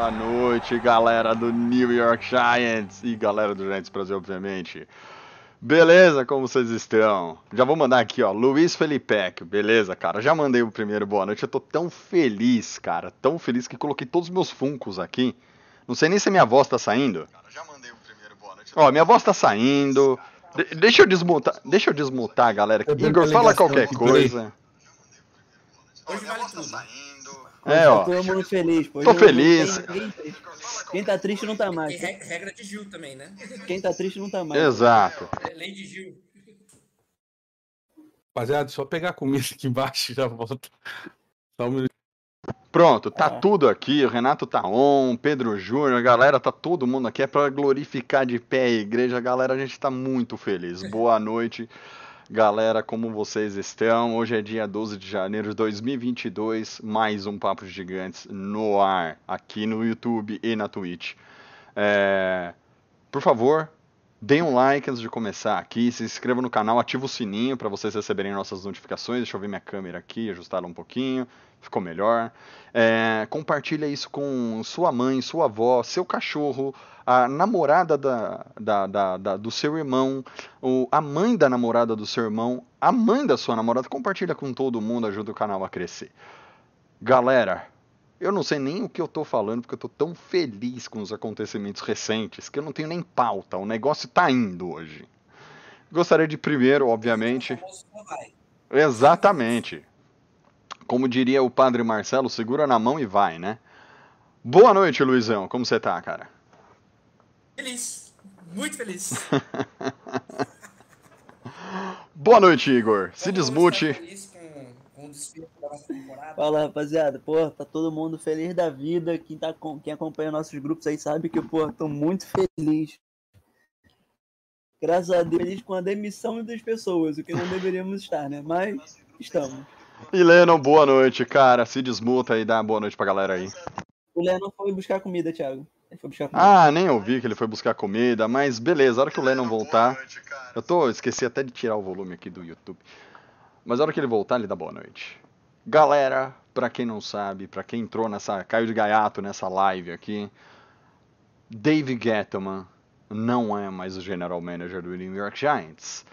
Boa noite, galera do New York Giants e galera do Giants Brasil, obviamente. Beleza, como vocês estão? Já vou mandar aqui, ó, Luiz Felipec. Beleza, cara? Já mandei o primeiro boa noite. Eu tô tão feliz, cara, tão feliz que coloquei todos os meus funcos aqui. Não sei nem se minha voz tá saindo. Já mandei o primeiro boa noite. Ó, minha voz tá saindo. De- deixa eu desmutar, deixa eu desmutar, galera. Eu Igor, fala qualquer coisa. Hoje Minha vale voz tá tudo. É, ó. Tá todo mundo feliz, pô. Tô Hoje feliz. Quem, quem- quem tá triste não tá mais. re- regra de Gil também, né? Quem tá triste não tá mais. Exato. É Lei de Gil. Rapaziada, só pegar a comida aqui embaixo e já volto. Só um minuto. Pronto, tá Ah. tudo aqui. O Renato tá on, Pedro Júnior, a galera, tá todo mundo aqui. É pra glorificar de pé a igreja. Galera, a gente tá muito feliz. Boa noite, galera, como vocês estão? Hoje é dia 12 de janeiro de 2022. Mais um Papo Gigantes no ar, aqui no YouTube e na Twitch. É, Por favor, deem um like antes de começar aqui, se inscreva no canal, ativa o sininho para vocês receberem nossas notificações. Deixa eu ver minha câmera aqui, ajustar um pouquinho, ficou melhor. É, compartilha isso com sua mãe, sua avó, seu cachorro, a namorada da, da- da- da- do seu irmão, o, a mãe da namorada do seu irmão, a mãe da sua namorada. Compartilha com todo mundo, ajuda o canal a crescer. Galera, eu não sei nem o que eu tô falando, porque eu tô tão feliz com os acontecimentos recentes que eu não tenho nem pauta. O negócio tá indo hoje. Gostaria de primeiro, obviamente. Exatamente. Como diria o padre Marcelo, segura na mão e vai, né? Boa noite, Luizão. Como você tá, cara? Feliz. Muito feliz. Boa noite, Igor. Se desmute. Está feliz com, com o desfile da nossa temporada. Fala, rapaziada. Pô, tá todo mundo feliz da vida. Quem, tá, com- quem acompanha nossos grupos aí sabe que, pô, tô muito feliz. Graças a Deus, feliz com a demissão das pessoas, o que não deveríamos estar, né? Mas estamos. E Lennon, boa noite, cara. Se desmuta e dá boa noite pra galera aí. O Lennon foi buscar comida, Thiago. Ele foi buscar comida. Ah, nem ouvi que ele foi buscar comida, mas beleza, a hora que o Lennon voltar. Eu tô, esqueci até de tirar o volume aqui do YouTube. Mas a hora que ele voltar, ele dá boa noite. Galera, pra quem não sabe, pra quem entrou nessa, caiu de gaiato nessa live aqui, Dave Gettleman não é mais o general manager do New York Giants.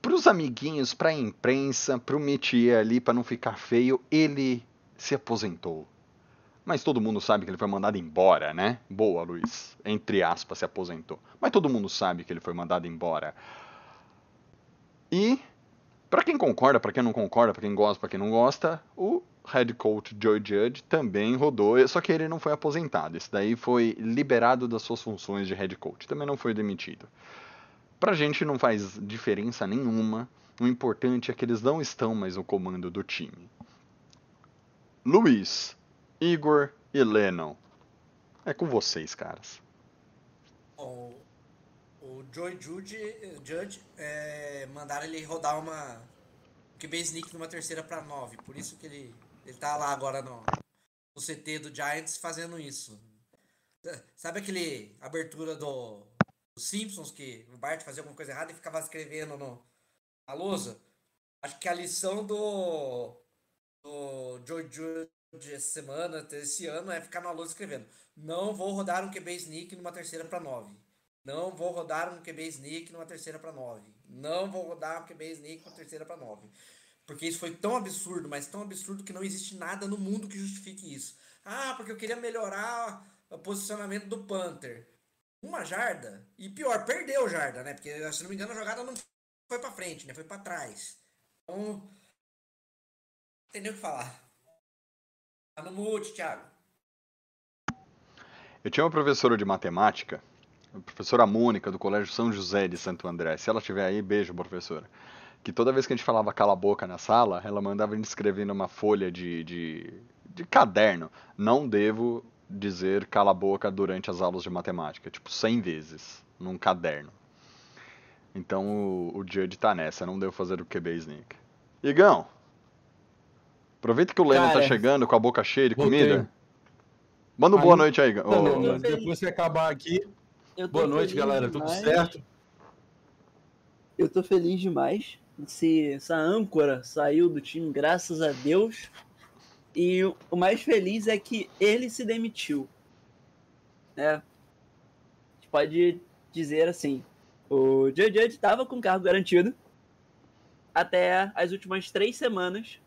Pros amiguinhos, pra imprensa, pro métier ali, pra não ficar feio, ele se aposentou. Mas todo mundo sabe que ele foi mandado embora, né? Boa, Luiz. Entre aspas, se aposentou. Mas todo mundo sabe que ele foi mandado embora. E, pra quem concorda, pra quem não concorda, pra quem gosta, pra quem não gosta, o head coach Joe Judge também rodou, só que ele não foi aposentado. Esse daí foi liberado das suas funções de head coach. Também não foi demitido. Pra gente não faz diferença nenhuma. O importante é que eles não estão mais no comando do time. Luiz, Igor e Lennon. É com vocês, caras. O, Joey Judge, Judge é, mandaram ele rodar uma QB sneak numa terceira pra nove. Por isso que ele, ele tá lá agora no, no CT do Giants fazendo isso. Sabe aquele abertura do, dos Simpsons que o Bart fazia alguma coisa errada e ficava escrevendo no, na lousa? Acho que a lição do, do Joey Judge essa semana, esse ano, é ficar na lousa escrevendo. Não vou rodar um QB sneak numa terceira para 9. Não vou rodar um QB sneak numa terceira para 9. Não vou rodar um QB sneak numa terceira para 9. Porque isso foi tão absurdo, mas tão absurdo que não existe nada no mundo que justifique isso. Ah, porque eu queria melhorar o posicionamento do Panther. Uma jarda. E pior, perdeu jarda, né? Porque, se não me engano, a jogada não foi para frente, né? Foi para trás. Então, não tem nem o que falar. Tá no mute, Thiago. Eu tinha uma professora de matemática, professora Mônica, do Colégio São José de Santo André. Se ela estiver aí, beijo, professora. Que toda vez que a gente falava cala a boca na sala, ela mandava a gente escrever numa folha de, de, de caderno. Não devo dizer cala a boca durante as aulas de matemática. Tipo, 100 vezes. num caderno. Então o, o Judge tá nessa, não deu fazer o QB sneak. Igão, aproveita que o Lennon tá chegando com a boca cheia de voltei. comida. Manda boa noite aí, Igão. Depois que acabar aqui, boa noite, galera. Tudo demais. certo? Eu tô feliz demais. Esse, essa âncora saiu do time, graças a Deus. E o mais feliz é que ele se demitiu. Né? A gente pode dizer assim: o Judge estava com cargo garantido até as últimas três semanas,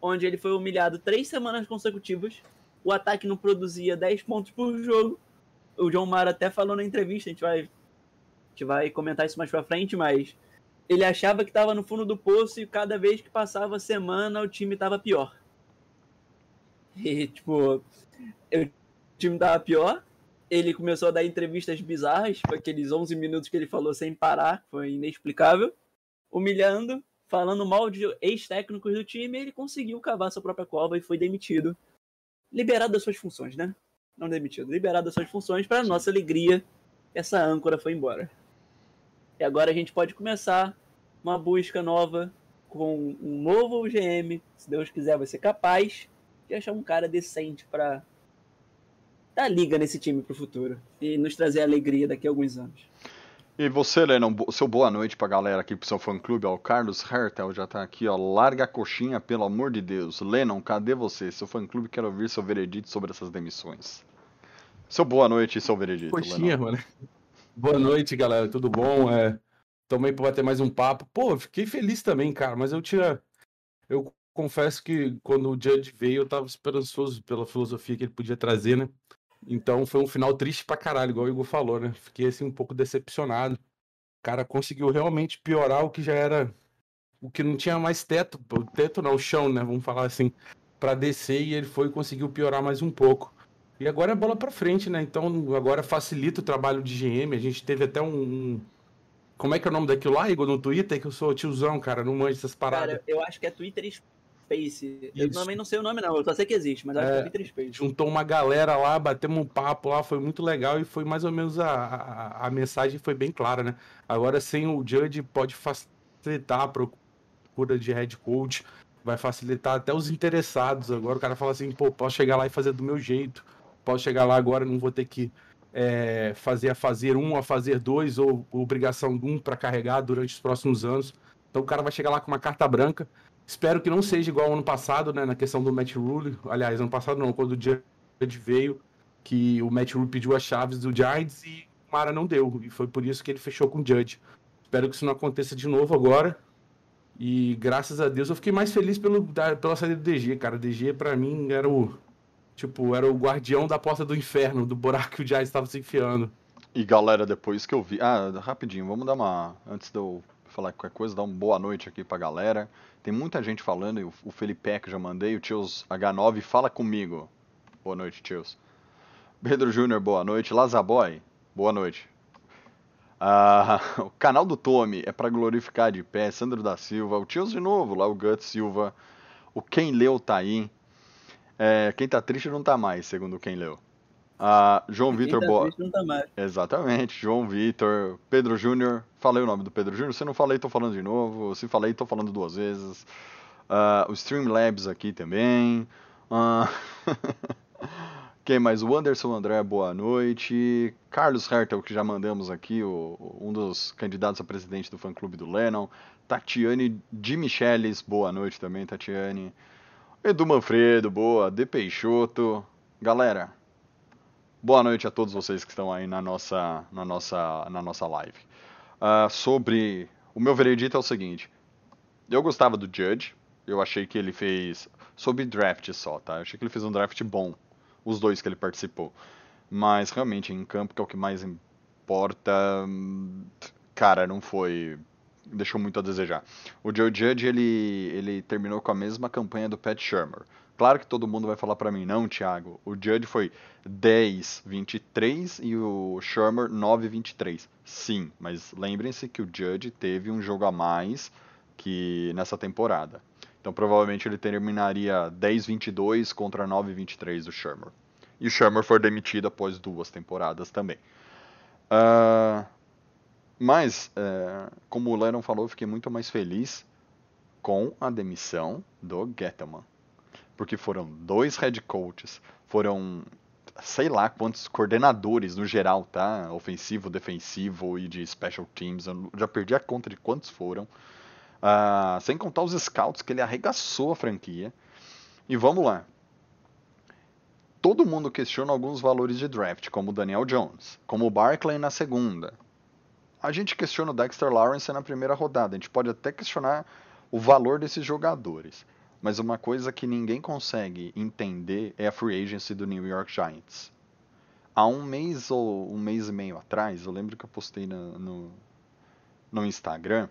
onde ele foi humilhado três semanas consecutivas. O ataque não produzia 10 pontos por jogo. O John Mara até falou na entrevista, a gente vai, a gente vai comentar isso mais pra frente, mas ele achava que estava no fundo do poço e cada vez que passava a semana o time tava pior. E, tipo, o time tava pior. Ele começou a dar entrevistas bizarras, tipo aqueles 11 minutos que ele falou sem parar, foi inexplicável. Humilhando, falando mal de ex-técnicos do time, ele conseguiu cavar sua própria cova e foi demitido. Liberado das suas funções, né? Não demitido, liberado das suas funções, para nossa alegria, essa âncora foi embora. E agora a gente pode começar uma busca nova com um novo GM. Se Deus quiser, vai ser capaz de achar um cara decente para dar liga nesse time pro futuro e nos trazer alegria daqui a alguns anos. E você, Lennon, seu boa noite pra galera aqui pro seu fã clube, ó. O Carlos Hertel já tá aqui, ó. Larga a coxinha, pelo amor de Deus. Lennon, cadê você? Seu fã clube quer ouvir seu veredito sobre essas demissões. Seu boa noite e seu veredito, coxinha, Lennon. mano. Boa noite, galera. Tudo bom? É, também pra bater mais um papo. Pô, fiquei feliz também, cara, mas eu tinha. Eu confesso que quando o Judge veio, eu tava esperançoso pela filosofia que ele podia trazer, né? Então foi um final triste pra caralho, igual o Igor falou, né? Fiquei assim um pouco decepcionado. O cara conseguiu realmente piorar o que já era. O que não tinha mais teto. O teto não, o chão, né? Vamos falar assim. Pra descer e ele foi e conseguiu piorar mais um pouco. E agora é bola pra frente, né? Então agora facilita o trabalho de GM. A gente teve até um. um- Como é que é o nome daquilo lá, Igor, no Twitter? Que eu sou tiozão, cara, não manjo essas paradas. Cara, eu acho que é Twitter Space. Eu Isso. também não sei o nome não, eu só sei que existe, mas eu acho que é É. Twitter Space. Juntou uma galera lá, batemos um papo lá, foi muito legal e foi mais ou menos a, a, a mensagem foi bem clara, né? Agora sem o Judge pode facilitar a procura de head coach, vai facilitar até os interessados. Agora o cara fala assim, pô, posso chegar lá e fazer do meu jeito, posso chegar lá agora, não vou ter que é, fazer a fazer um, a fazer dois, ou obrigação de um para carregar durante os próximos anos. Então o cara vai chegar lá com uma carta branca. Espero que não seja igual ao ano passado, né? Na questão do Matt Rule. Aliás, ano passado não, quando o Judge veio, que o Matt Rule pediu as chaves do Giants e o Mara não deu. E foi por isso que ele fechou com o Judge. Espero que isso não aconteça de novo agora. E graças a Deus eu fiquei mais feliz pelo, da- pela saída do DG, cara. O DG pra mim era o. Tipo, era o guardião da porta do inferno, do buraco que o Giants estava se enfiando. E galera, depois que eu vi. Ah, rapidinho, vamos dar uma. Antes de eu falar qualquer coisa, dar uma boa noite aqui pra galera. Tem muita gente falando, o, Felipe que já mandei, o Tios H9, fala comigo. Boa noite, Tios. Pedro Júnior, boa noite. Lazaboy, boa noite. Ah, o canal do Tommy é pra glorificar de pé. Sandro da Silva, o Tios de novo, lá o Guts Silva. O Quem Leu tá aí. É, quem tá triste não tá mais, segundo quem leu. Ah, João Vitor, tá boa. tá. Exatamente, João Vitor, Pedro Júnior. Falei o nome do Pedro Júnior. Se não falei, tô falando de novo. Se falei, tô falando duas vezes. Ah, o Streamlabs aqui também. Ah, Quem mais? O Anderson André, boa noite. Carlos Hertel, que já mandamos aqui, o- um dos candidatos a presidente do fã-clube do Lennon. Tatiane de Micheles, boa noite também, Tatiane. Edu Manfredo, boa. De Peixoto. Galera, Boa noite a todos vocês que estão aí na nossa, na nossa, na nossa live. Ah, sobre. O meu veredito é o seguinte: eu gostava do Judge, eu achei que ele fez. Sobre draft só, tá? Eu achei que ele fez um draft bom, os dois que ele participou. Mas realmente, em campo, que é o que mais importa, cara, não foi. Deixou muito a desejar. O Joe Judge, ele, ele terminou com a mesma campanha do Pat Shermer. Claro que todo mundo vai falar pra mim, não, Thiago. O Judge foi 10, 23 e o Shermer 9, 23. Sim, mas lembrem-se que o Judge teve um jogo a mais que nessa temporada. Então provavelmente ele terminaria 10, 22 contra 9, 23 do Shermer. E o Shermer foi demitido após duas temporadas também. Ah, Mas, é, como o Lennon falou, eu fiquei muito mais feliz com a demissão do Gettleman. Porque foram dois head coaches, foram sei lá quantos coordenadores no geral, tá? Ofensivo, defensivo e de special teams. Eu já perdi a conta de quantos foram. Uh, sem contar os scouts que ele arregaçou a franquia. E vamos lá. Todo mundo questiona alguns valores de draft, como o Daniel Jones, como o Barkley na segunda. A gente questiona o Dexter Lawrence na primeira rodada. A gente pode até questionar o valor desses jogadores. Mas uma coisa que ninguém consegue entender é a free agency do New York Giants. Há um mês ou um mês e meio atrás, eu lembro que eu postei no, no, no Instagram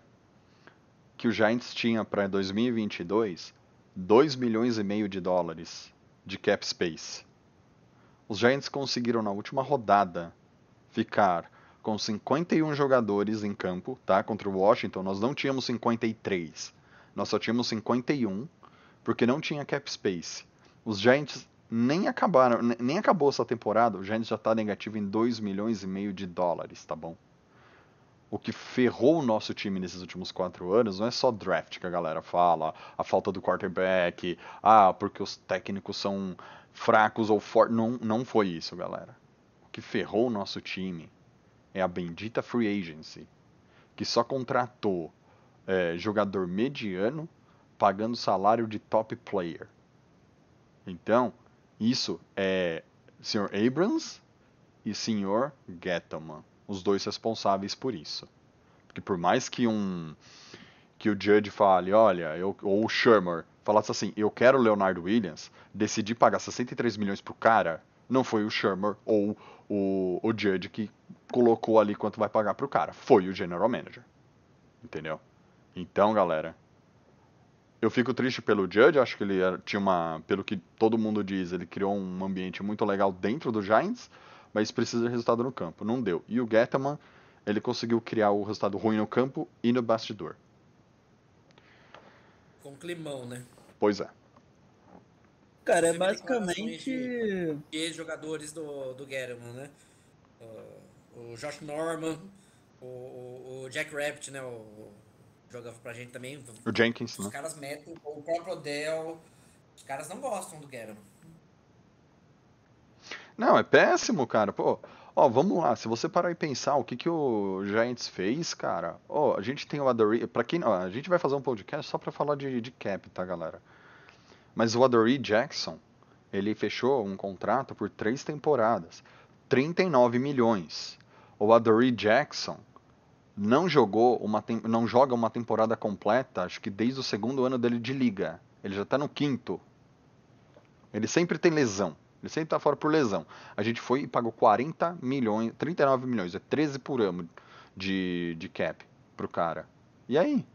que o Giants tinha para 2022 2 milhões e meio de dólares de cap space. Os Giants conseguiram na última rodada ficar com 51 jogadores em campo, tá? Contra o Washington, nós não tínhamos 53. Nós só tínhamos 51 porque não tinha cap space. Os Giants nem acabaram, nem acabou essa temporada, o Giants já está negativo em 2 milhões e meio de dólares, tá bom? O que ferrou o nosso time nesses últimos quatro anos não é só draft que a galera fala, a falta do quarterback, ah, porque os técnicos são fracos ou fortes. Não, não foi isso, galera. O que ferrou o nosso time é a bendita free agency, que só contratou é, jogador mediano pagando salário de top player. Então, isso é Sr. Abrams e Sr. Gettleman, os dois responsáveis por isso. Porque por mais que um que o Judge fale, olha, eu, ou o Shermer falasse assim, eu quero o Leonardo Williams, decidi pagar 63 milhões pro cara, não foi o Shermer ou o, o Judge que colocou ali quanto vai pagar pro cara, foi o General Manager. Entendeu? Então, galera, eu fico triste pelo Judge, acho que ele tinha uma, pelo que todo mundo diz, ele criou um ambiente muito legal dentro do Giants, mas precisa de resultado no campo. Não deu. E o Gettleman, ele conseguiu criar o resultado ruim no campo e no bastidor. Com climão, né? Pois é. Cara, é basicamente. E jogadores do, do né? O, o Josh Norman, o, o, Jack Rabbit, né? O, jogava pra gente também. O Jenkins, os né? caras metem, o próprio Odell. Os caras não gostam do Guerra. Não, é péssimo, cara. Pô, ó, vamos lá. Se você parar e pensar o que, que o Giants fez, cara. Ó, a gente tem o Adore. Pra quem. Ó, a gente vai fazer um podcast só pra falar de, de cap, tá, galera? Mas o Adore Jackson, ele fechou um contrato por três temporadas. 39 milhões. O Adore Jackson não jogou uma não joga uma temporada completa, acho que desde o segundo ano dele de liga. Ele já está no quinto. Ele sempre tem lesão. Ele sempre está fora por lesão. A gente foi e pagou 40 milhões, 39 milhões, é 13 por ano de, de cap pro cara. E aí?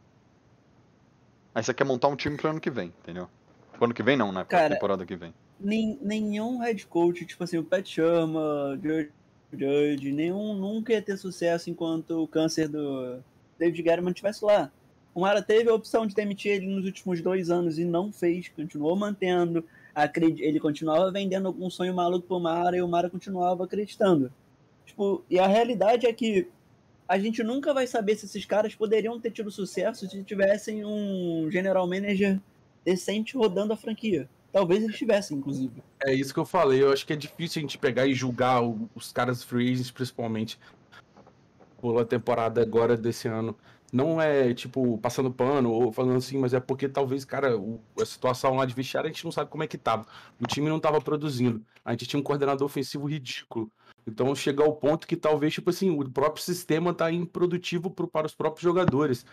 Aí você quer montar um time pro ano que vem, entendeu? Pro ano que vem não, né? Pra cara, temporada que vem. Nem, nenhum head coach, tipo assim, o Pat Chama, George Judge, nenhum nunca ia ter sucesso enquanto o câncer do David Guerrero estivesse lá. O Mara teve a opção de demitir ele nos últimos dois anos e não fez, continuou mantendo. Ele continuava vendendo algum sonho maluco pro Mara e o Mara continuava acreditando. Tipo, e a realidade é que a gente nunca vai saber se esses caras poderiam ter tido sucesso se tivessem um general manager decente rodando a franquia. Talvez eles tivessem, inclusive. É isso que eu falei. Eu acho que é difícil a gente pegar e julgar os caras free agents, principalmente pela temporada agora desse ano. Não é, tipo, passando pano ou falando assim, mas é porque talvez, cara, a situação lá de vestiário a gente não sabe como é que tava. O time não tava produzindo. A gente tinha um coordenador ofensivo ridículo. Então chega ao ponto que talvez, tipo assim, o próprio sistema tá improdutivo pro, para os próprios jogadores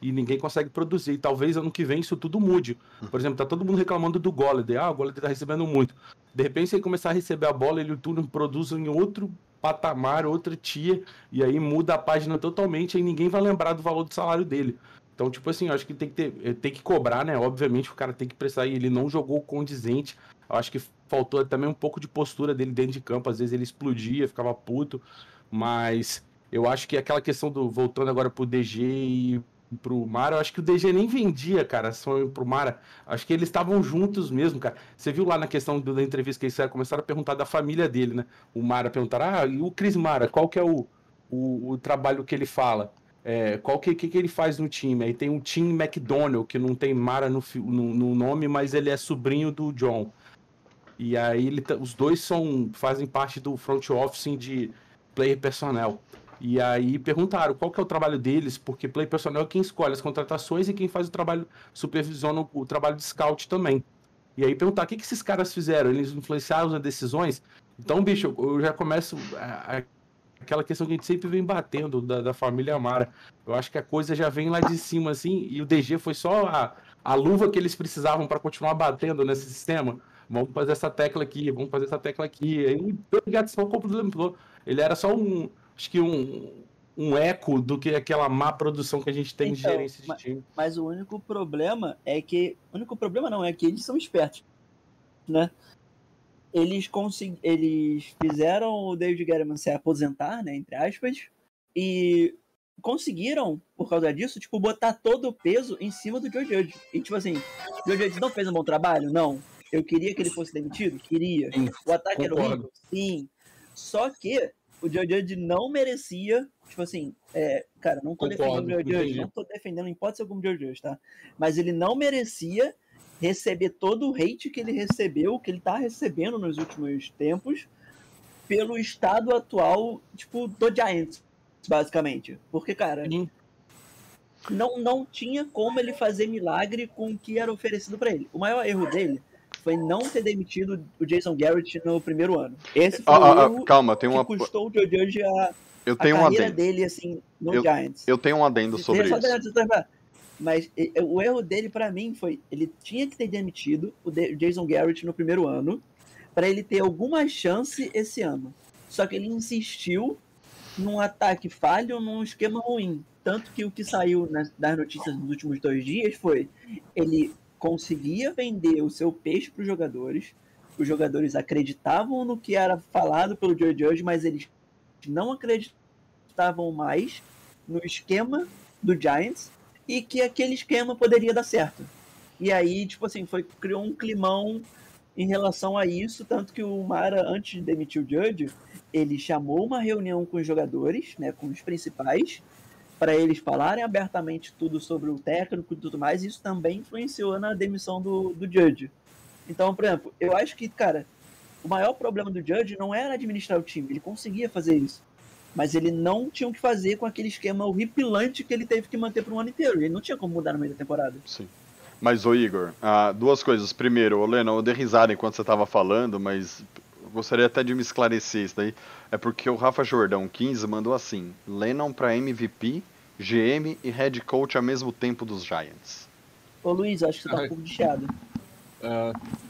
e ninguém consegue produzir. E talvez ano que vem isso tudo mude. Por exemplo, tá todo mundo reclamando do Golladay. Ah, o Golladay tá recebendo muito. De repente, se ele começar a receber a bola, ele tudo produz em outro patamar, outra tia, e aí muda a página totalmente, e ninguém vai lembrar do valor do salário dele. Então, tipo assim, eu acho que tem que ter, eh, tem que cobrar, né? Obviamente o cara tem que prestar e ele não jogou condizente. Eu acho que faltou também um pouco de postura dele dentro de campo. Às vezes ele explodia, ficava puto. Mas eu acho que aquela questão do voltando agora pro DG e pro Mara, eu acho que o DG nem vendia, cara, sonho pro Mara. Acho que eles estavam juntos mesmo, cara. Você viu lá na questão da entrevista que eles começaram a perguntar da família dele, né? O Mara perguntaram, ah, e o Cris Mara, qual que é o, o, o trabalho que ele fala. É, qual que, que, que ele faz no time? Aí tem o Tim McDonald, que não tem Mara no, no, no nome, mas ele é sobrinho do John. E aí ele, os dois são fazem parte do front office de player personnel. E aí perguntaram qual que é o trabalho deles, porque player personnel é quem escolhe as contratações e quem faz o trabalho, supervisiona o, o trabalho de scout também. E aí perguntar o que, que esses caras fizeram? Eles influenciaram as decisões? Então, bicho, eu já começo a, a, aquela questão que a gente sempre vem batendo da, da família Amara. Eu acho que a coisa já vem lá de cima, assim, e o DG foi só a, a luva que eles precisavam para continuar batendo nesse sistema. Vamos fazer essa tecla aqui, vamos fazer essa tecla aqui. Aí, obrigado, só complementou. Ele era só um, acho que um, um eco do que aquela má produção que a gente tem então, de gerência de mas, time. Mas o único problema é que. O único problema não é que eles são espertos. Né? Eles, consegu... eles fizeram o David Guerrero se aposentar, né? Entre aspas. E conseguiram, por causa disso, tipo, botar todo o peso em cima do Joe Judge. E tipo assim, o Joe Judge não fez um bom trabalho? Não. Eu queria que ele fosse demitido? Queria. Sim, o ataque concordo. era horrível? Sim. Só que o Joe Judge não merecia, tipo assim, é, cara, não tô Concordo, defendendo o Joe Judge, não tô defendendo em hipótese alguma o Joe Judge, tá? Mas ele não merecia receber todo o hate que ele recebeu, que ele tá recebendo nos últimos tempos, pelo estado atual, tipo, do Giants, basicamente. Porque, cara, não, não tinha como ele fazer milagre com o que era oferecido para ele. O maior erro dele foi não ter demitido o Jason Garrett no primeiro ano. Esse foi ah, o ah, ah calma, tem uma... que custou o Joe Judge a, eu tenho a carreira um dele, assim, no eu, Giants. Eu tenho um adendo sobre isso. Mas o erro dele, para mim, foi ele tinha que ter demitido o Jason Garrett no primeiro ano para ele ter alguma chance esse ano. Só que ele insistiu num ataque falho, num esquema ruim. Tanto que o que saiu nas, das notícias nos últimos dois dias foi ele conseguia vender o seu peixe para os jogadores. Os jogadores acreditavam no que era falado pelo Joe Judge, mas eles não acreditavam mais no esquema do Giants e que aquele esquema poderia dar certo. E aí, tipo assim, foi criou um climão em relação a isso, tanto que o Mara, antes de demitir o Judge, ele chamou uma reunião com os jogadores, né, com os principais, para eles falarem abertamente tudo sobre o técnico e tudo mais, isso também influenciou na demissão do, do Judge. Então, por exemplo, eu acho que, cara, o maior problema do Judge não era administrar o time, ele conseguia fazer isso. Mas ele não tinha o que fazer com aquele esquema horripilante que ele teve que manter por um ano inteiro. Ele não tinha como mudar no meio da temporada. Sim. Mas, ô Igor, ah, duas coisas. Primeiro, ô Leno, eu dei risada enquanto você estava falando, mas gostaria até de me esclarecer isso daí. É porque o Rafa Jordão 15 mandou assim: Lennon para MVP, GM e head coach ao mesmo tempo dos Giants. Ô Luiz, acho que você tá um pouco de chiado. Uh...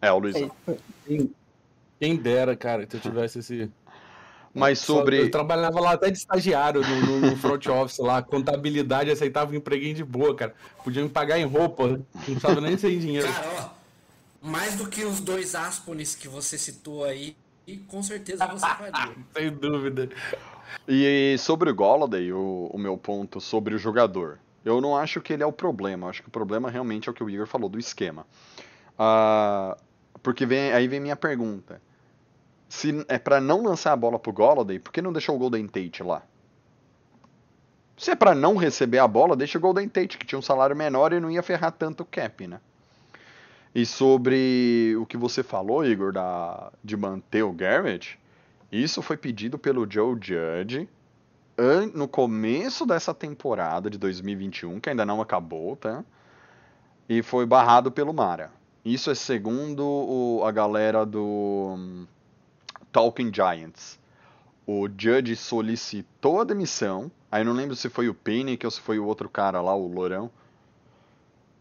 É, o Luiz. Quem, quem dera, cara, que eu tivesse esse. Mas sobre. Eu trabalhava lá até de estagiário no, no front office lá, contabilidade, aceitava um empreguinho de boa, cara. Podia me pagar em roupa, não precisava nem sem dinheiro. Cara, ó, mais do que os dois Aspones que você citou aí, e com certeza você faria. Sem dúvida. E sobre o Golladay, o, o meu ponto sobre o jogador. Eu não acho que ele é o problema. Eu acho que o problema realmente é o que o Igor falou do esquema. Uh, porque vem, aí vem minha pergunta. Se é para não lançar a bola pro Golladay, por que não deixou o Golden Tate lá? Se é para não receber a bola, deixa o Golden Tate, que tinha um salário menor e não ia ferrar tanto o cap, né? E sobre o que você falou, Igor, da, de manter o Garrett, isso foi pedido pelo Joe Judge no começo dessa temporada de 2021, que ainda não acabou, tá? E foi barrado pelo Mara. Isso é segundo o, a galera do um, Talking Giants. O Judge solicitou a demissão. Aí não lembro se foi o Panic ou se foi o outro cara lá, o Lourão.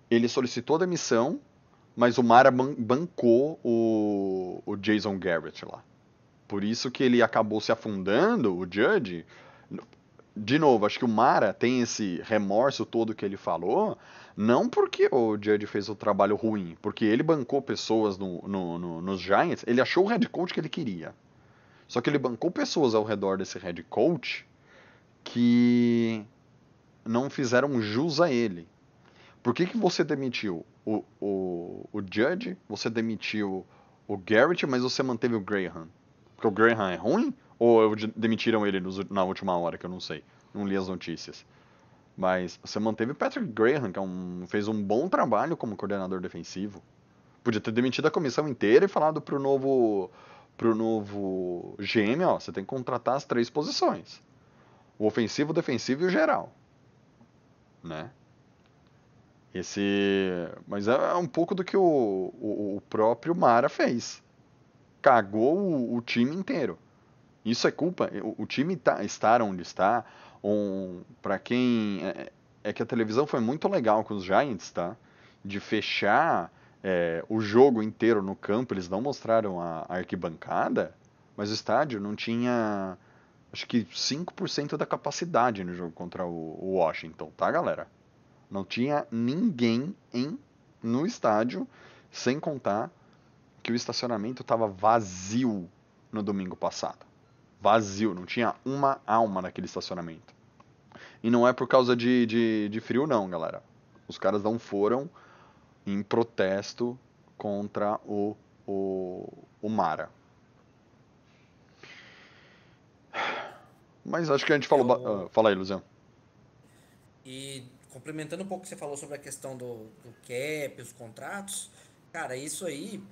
Ele solicitou a demissão mas o Mara ban bancou o, o Jason Garrett lá. Por isso que ele acabou se afundando, o Judge. De novo, acho que o Mara tem esse remorso todo que ele falou, não porque o Judge fez o trabalho ruim, porque ele bancou pessoas no, no, no, nos Giants, ele achou o head coach que ele queria. Só que ele bancou pessoas ao redor desse head coach que não fizeram jus a ele. Por que, que você demitiu o, o, o Judge, você demitiu o Garrett, mas você manteve o Graham? Porque o Graham é ruim Ou demitiram ele nos- na última hora, que eu não sei. Não li as notícias. Mas você manteve o Patrick Graham, que é um- fez um bom trabalho como coordenador defensivo. Podia ter demitido a comissão inteira e falado pro novo, pro novo GM, ó, você tem que contratar as três posições. O ofensivo, o defensivo e o geral. Né? Esse, mas é um pouco do que o, o, o próprio Mara fez. Cagou o, o time inteiro. Isso é culpa. O, time tá, estar onde está. Um, para quem é, é que a televisão foi muito legal com os Giants, tá? De fechar é, o jogo inteiro no campo, eles não mostraram a, a arquibancada, mas o estádio não tinha acho que 5% da capacidade no jogo contra o, o Washington, tá, galera? Não tinha ninguém em no estádio, sem contar que o estacionamento estava vazio no domingo passado. Vazio, não tinha uma alma naquele estacionamento. E não é por causa de, de, de frio, não, galera. Os caras não foram em protesto contra o, o, o Mara. Mas acho que a gente falou. ba- Eu- ah, fala aí, Luziano. E complementando um pouco o que você falou sobre a questão do, do cap, os contratos, cara, isso aí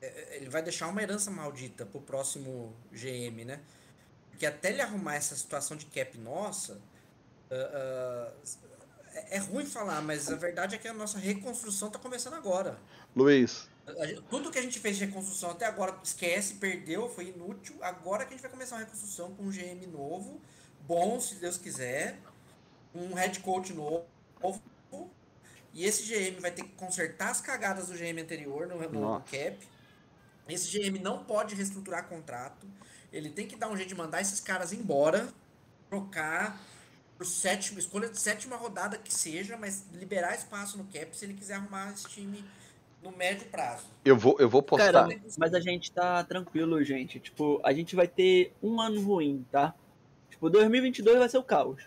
é, é, ele vai deixar uma herança maldita pro próximo GM, né? Porque até ele arrumar essa situação de cap nossa, ah, ah, é, ruim falar, mas a verdade é que a nossa reconstrução tá começando agora. Luiz, Tudo que a gente fez de reconstrução até agora, esquece, perdeu, foi inútil. Agora que a gente vai começar uma reconstrução com um GM novo, bom, se Deus quiser, um head coach novo. E esse GM vai ter que consertar as cagadas do GM anterior no, no- cap. Esse GM não pode reestruturar contrato. Ele tem que dar um jeito de mandar esses caras embora, trocar por sétimo, escolha de sétima rodada que seja, mas liberar espaço no cap se ele quiser arrumar esse time no médio prazo. eu vou, eu vou postar. Cara, mas a gente tá tranquilo, gente. Tipo, a gente vai ter um ano ruim, tá? Tipo, 2022 vai ser o caos.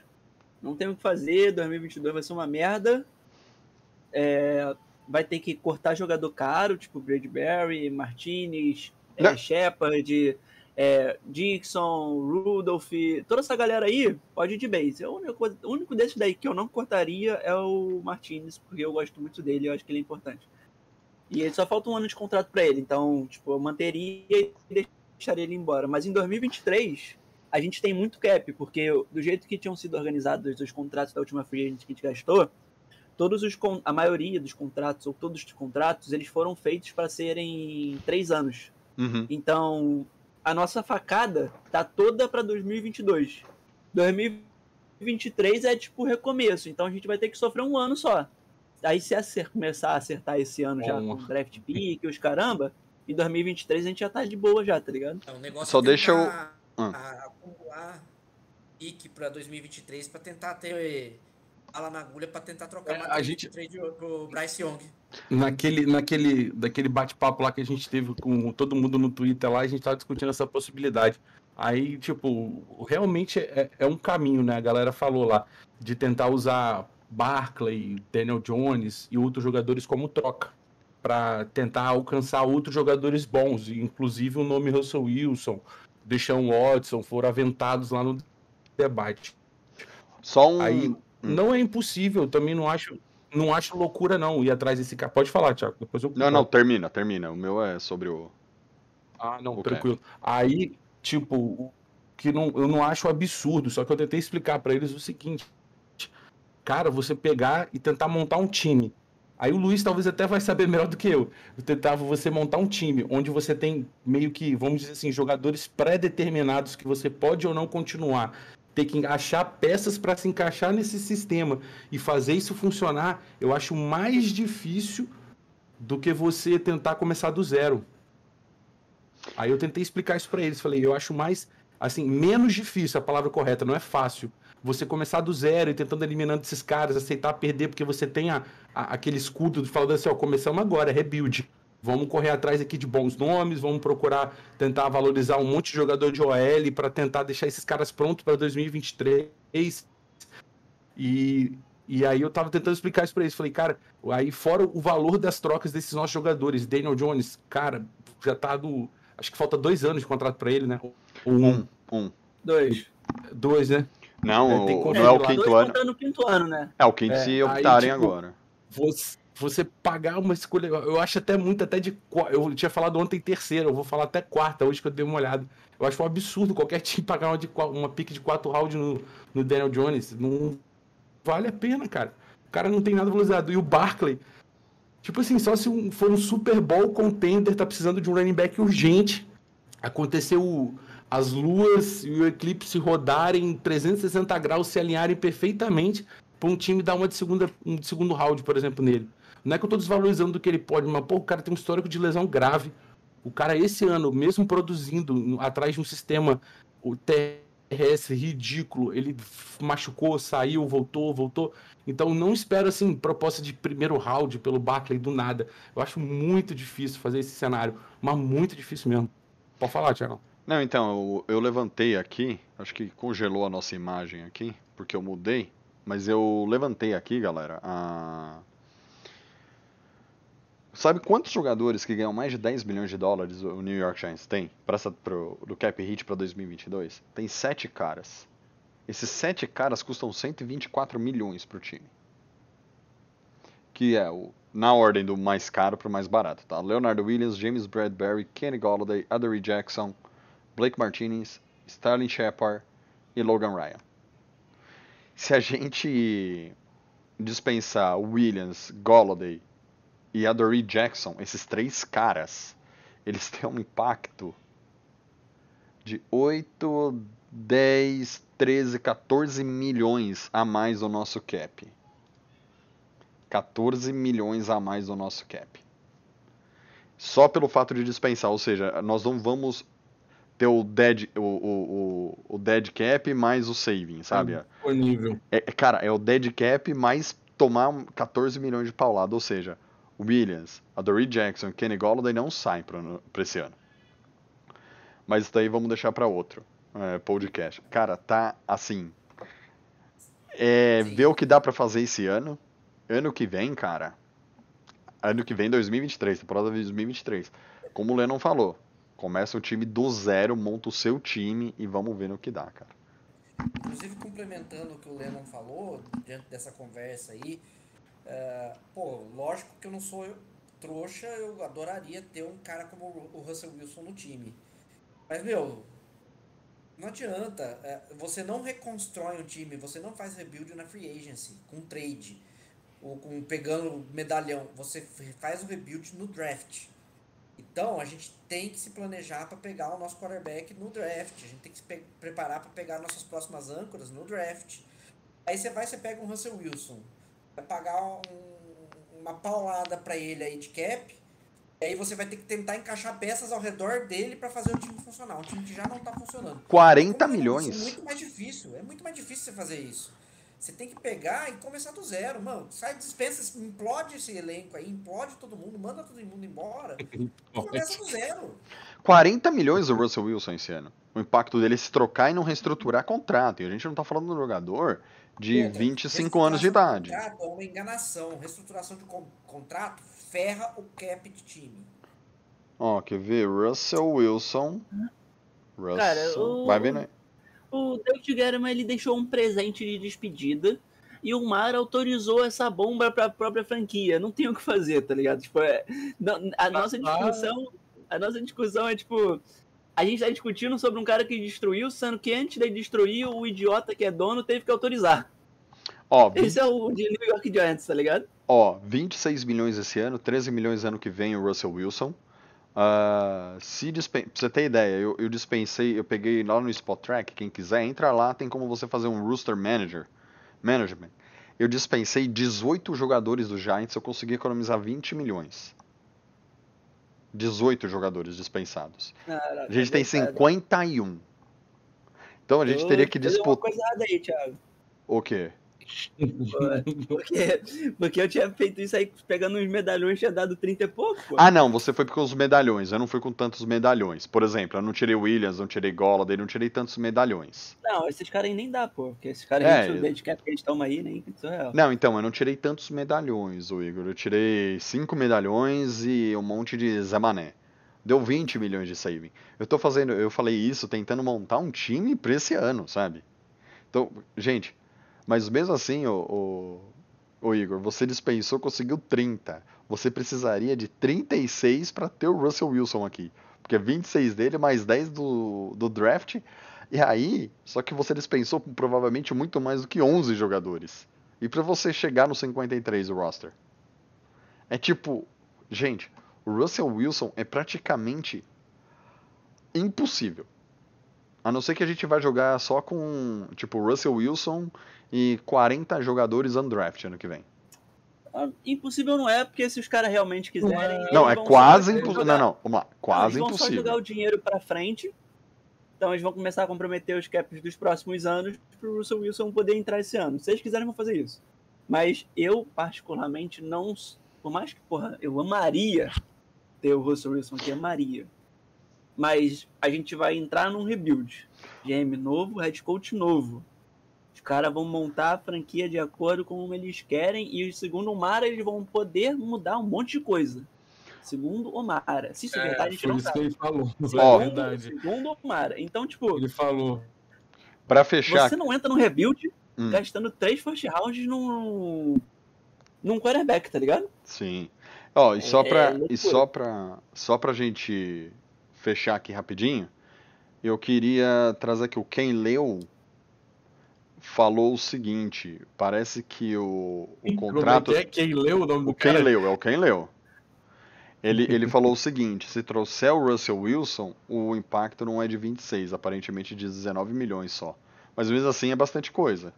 Não tem o que fazer, 2022 vai ser uma merda. É, vai ter que cortar jogador caro, tipo Bradbury, Martinez, é. Shepard, é, Dixon, Rudolph, toda essa galera aí pode ir de base. Única coisa, o único desses daí que eu não cortaria é o Martinez, porque eu gosto muito dele, eu acho que ele é importante. E ele só falta um ano de contrato pra ele, então, tipo, eu manteria e deixaria ele embora. Mas em 2023, a gente tem muito cap, porque do jeito que tinham sido organizados os contratos da última free agent que a gente gastou, todos os a maioria dos contratos, ou todos os contratos, eles foram feitos para serem três anos. Uhum. Então, a nossa facada tá toda para 2022. 2023 é tipo recomeço, então a gente vai ter que sofrer um ano só. Aí se acer- começar a acertar esse ano já Bom. com draft pick, os caramba, em 2023 a gente já tá de boa já, tá ligado? É um negócio Só deixa eu- Ah. a- acumular pique pra 2023 pra tentar ter bala na agulha pra tentar trocar É, a trade gente- trade pro Bryce Young. Naquele, naquele daquele bate-papo lá que a gente teve com todo mundo no Twitter lá, a gente tava discutindo essa possibilidade. Aí, tipo, realmente é, é um caminho, né? A galera falou lá, de tentar usar Barclay, Daniel Jones e outros jogadores como troca. Pra tentar alcançar outros jogadores bons, inclusive o nome Russell Wilson, Deshaun Watson, foram aventados lá no debate. Só um. Aí não é impossível, também não acho, não acho loucura não ir atrás desse cara. Pode falar, Thiago, depois eu Não, não, termina, termina. O meu é sobre o. Ah, não, Ok. tranquilo. Aí, tipo, o que não, eu não acho absurdo, só que eu tentei explicar pra eles o seguinte: cara, você pegar e tentar montar um time. Aí o Luiz talvez até vai saber melhor do que eu. Eu tentava você montar um time onde você tem meio que, vamos dizer assim, jogadores pré-determinados que você pode ou não continuar. Ter que achar peças para se encaixar nesse sistema e fazer isso funcionar, eu acho mais difícil do que você tentar começar do zero. Aí eu tentei explicar isso pra eles. Falei, eu acho mais, assim, menos difícil, a palavra correta, não é fácil. Você começar do zero e tentando eliminando esses caras, aceitar perder, porque você tem a, a- aquele escudo de falando assim, ó, começamos agora, é rebuild. Vamos correr atrás aqui de bons nomes, vamos procurar tentar valorizar um monte de jogador de OL para tentar deixar esses caras prontos para 2023. E, e aí eu tava tentando explicar isso pra eles. Falei, cara, aí fora o valor das trocas desses nossos jogadores, Daniel Jones, cara, já tá do. Acho que falta dois anos de contrato pra ele, né? Ou Um, um. Dois. Dois, né? Não, É, tem o- que não é o quinto ano. contando o quinto ano, né? É o quinto É, se aí, optarem tipo, agora. Você, você pagar uma escolha. Eu acho até muito, até de. Eu tinha falado ontem terceira, eu vou falar até quarta, hoje que eu dei uma olhada. Eu acho um absurdo qualquer time pagar uma, de, uma pique de quatro rounds no, no Daniel Jones. Não vale a pena, cara. O cara não tem nada valorizado. E o Barkley, tipo assim, só se um- for um Super Bowl contender, tá precisando de um running back urgente. Aconteceu o- as luas e o eclipse rodarem em 360 graus, se alinharem perfeitamente para um time dar uma de segunda, um de segundo round, por exemplo, nele. Não é que eu tô desvalorizando do que ele pode, mas pô, o cara tem um histórico de lesão grave. O cara, esse ano, mesmo produzindo atrás de um sistema terrestre ridículo, ele machucou, saiu, voltou, voltou. Então não espero assim proposta de primeiro round pelo Barkley do nada. Eu acho muito difícil fazer esse cenário, mas muito difícil mesmo. Pode falar, Thiago. Não, então, eu, eu levantei aqui, acho que congelou a nossa imagem aqui, porque eu mudei, mas eu levantei aqui, galera, a... Sabe quantos jogadores que ganham mais de 10 milhões de dólares o New York Giants tem pra essa, pro, do cap hit para 2022? Tem sete caras. Esses sete caras custam 124 milhões pro time. Que é o, na ordem do mais caro pro mais barato, tá? Leonardo Williams, James Bradbury, Kenny Golladay, Adoree Jackson, Blake Martinez, Sterling Shepard e Logan Ryan. Se a gente dispensar Williams, Golladay e Adoree Jackson, esses três caras, eles têm um impacto de 8, 10, 13, 14 milhões a mais no nosso cap. 14 milhões a mais no nosso cap. Só pelo fato de dispensar, ou seja, nós não vamos ter o dead, o, o, o, o dead cap mais o saving, sabe? Disponível. É, é, cara, é o dead cap mais tomar um 14 milhões de paulada, ou seja, o Williams, a Dory Jackson e Kenny Golladay não saem pra, pra esse ano. Mas isso daí vamos deixar pra outro é, podcast. Cara, tá assim. É, ver o que dá pra fazer esse ano. Ano que vem, cara. Ano que vem, 2023, temporada de 2023. Como o Lennon falou, começa o time do zero, monta o seu time e vamos ver no que dá, cara. Inclusive, complementando o que o Lennon falou, diante dessa conversa aí, é, pô, lógico que eu não sou trouxa, eu adoraria ter um cara como o Russell Wilson no time. Mas, meu, não adianta. é, você não reconstrói um time, você não faz rebuild na free agency, com trade, ou com pegando medalhão. Você faz o rebuild no draft. Então, a gente tem que se planejar para pegar o nosso quarterback no draft. A gente tem que se preparar para pegar nossas próximas âncoras no draft. Aí você vai, você pega um Russell Wilson, vai pagar um- uma paulada para ele aí de cap. E aí você vai ter que tentar encaixar peças ao redor dele para fazer o time funcionar. Um time que já não tá funcionando. 40 Como eu disse, milhões. É muito mais difícil. É muito mais difícil você fazer isso. Você tem que pegar e começar do zero, mano. Sai, dispensa, implode esse elenco aí, implode todo mundo, manda todo mundo embora. E começa do zero. 40 milhões o Russell Wilson esse ano. O impacto dele é se trocar e não reestruturar contrato. E a gente não tá falando de um jogador de Outra, 25 anos de idade. contrato é uma enganação. Reestruturação de con- contrato ferra o cap de time. Ó, quer ver? Russell Wilson. Russell. Cara, o- Vai vendo aí. O David Guerrero, ele deixou um presente de despedida e o Mar autorizou essa bomba pra própria franquia. Não tem o que fazer, tá ligado? Tipo, é, não- a nossa discussão, a nossa discussão é tipo, a gente tá discutindo sobre um cara que destruiu, sendo que antes de destruir, o idiota que é dono teve que autorizar. Ó, Esse é o de New York Giants, tá ligado? ó, 26 milhões esse ano, 13 milhões ano que vem o Russell Wilson. Ah, se dispen... Pra você ter ideia, eu, eu dispensei, eu peguei lá no Spot Track, quem quiser, entra lá, tem como você fazer um Rooster Manager, Management. Eu dispensei 18 jogadores do Giants, eu consegui economizar 20 milhões. 18 jogadores dispensados. Caraca, A gente tem verdade. 51. Então a gente teria que uma disputar. coisa errada aí, Thiago. O quê? Porque, porque eu tinha feito isso aí pegando uns medalhões, tinha dado 30 e pouco, pô. Ah, não, você foi com os medalhões. Eu não fui com tantos medalhões. Por exemplo, eu não tirei Williams, não tirei Golladay, não tirei tantos medalhões. Não, esses caras aí nem dá, pô. Porque esses caras É, aí, eu- handicap que eles tomam aí, nem é real. Não, então, eu não tirei tantos medalhões, o Igor. Eu tirei cinco medalhões e um monte de Zé Mané. Deu 20 milhões de saving. Eu tô fazendo, eu falei isso tentando montar um time pra esse ano, sabe? Então, gente, mas mesmo assim, o, o, o Igor, você dispensou, conseguiu 30. Você precisaria de 36 para ter o Russell Wilson aqui. Porque 26 dele mais 10 do, do draft. E aí, só que você dispensou provavelmente muito mais do que 11 jogadores. E para você chegar no 53 o roster. É tipo, gente, o Russell Wilson é praticamente impossível. A não ser que a gente vai jogar só com, tipo, Russell Wilson e 40 jogadores undraft ano que vem. Ah, Impossível não é, porque se os caras realmente quiserem. eles Não, é quase impossível. Não, não, vamos lá. Quase eles vão só jogar impossível. o dinheiro pra frente. Então eles vão começar a comprometer os caps dos próximos anos pro Russell Wilson poder entrar esse ano. Se eles quiserem, vão fazer isso. Mas eu, particularmente, não. Por mais que, porra, eu amaria ter o Russell Wilson aqui, amaria. Mas a gente vai entrar num rebuild. GM novo, head coach novo. Os caras vão montar a franquia de acordo com como eles querem. E segundo o Mara, eles vão poder mudar um monte de coisa. Segundo o Mara. Se isso é verdade, a gente Foi não isso que sabe. ele falou. Ó. É verdade. Segundo o Mara. Então, tipo, Ele falou. Pra fechar, você não entra no rebuild Hum. gastando três first rounds num. num quarterback, tá ligado? Sim. Ó, e só É pra, loucura. e só pra, só pra gente fechar aqui rapidinho, eu queria trazer aqui o Ken Leu falou o seguinte, parece que o, o contrato... É que? Quem leu o nome do O cara? Leu, é o Ken Leu. Ele, ele falou o seguinte, se trouxer o Russell Wilson, o impacto não é de 26, aparentemente de 19 milhões só. Mas mesmo assim é bastante coisa.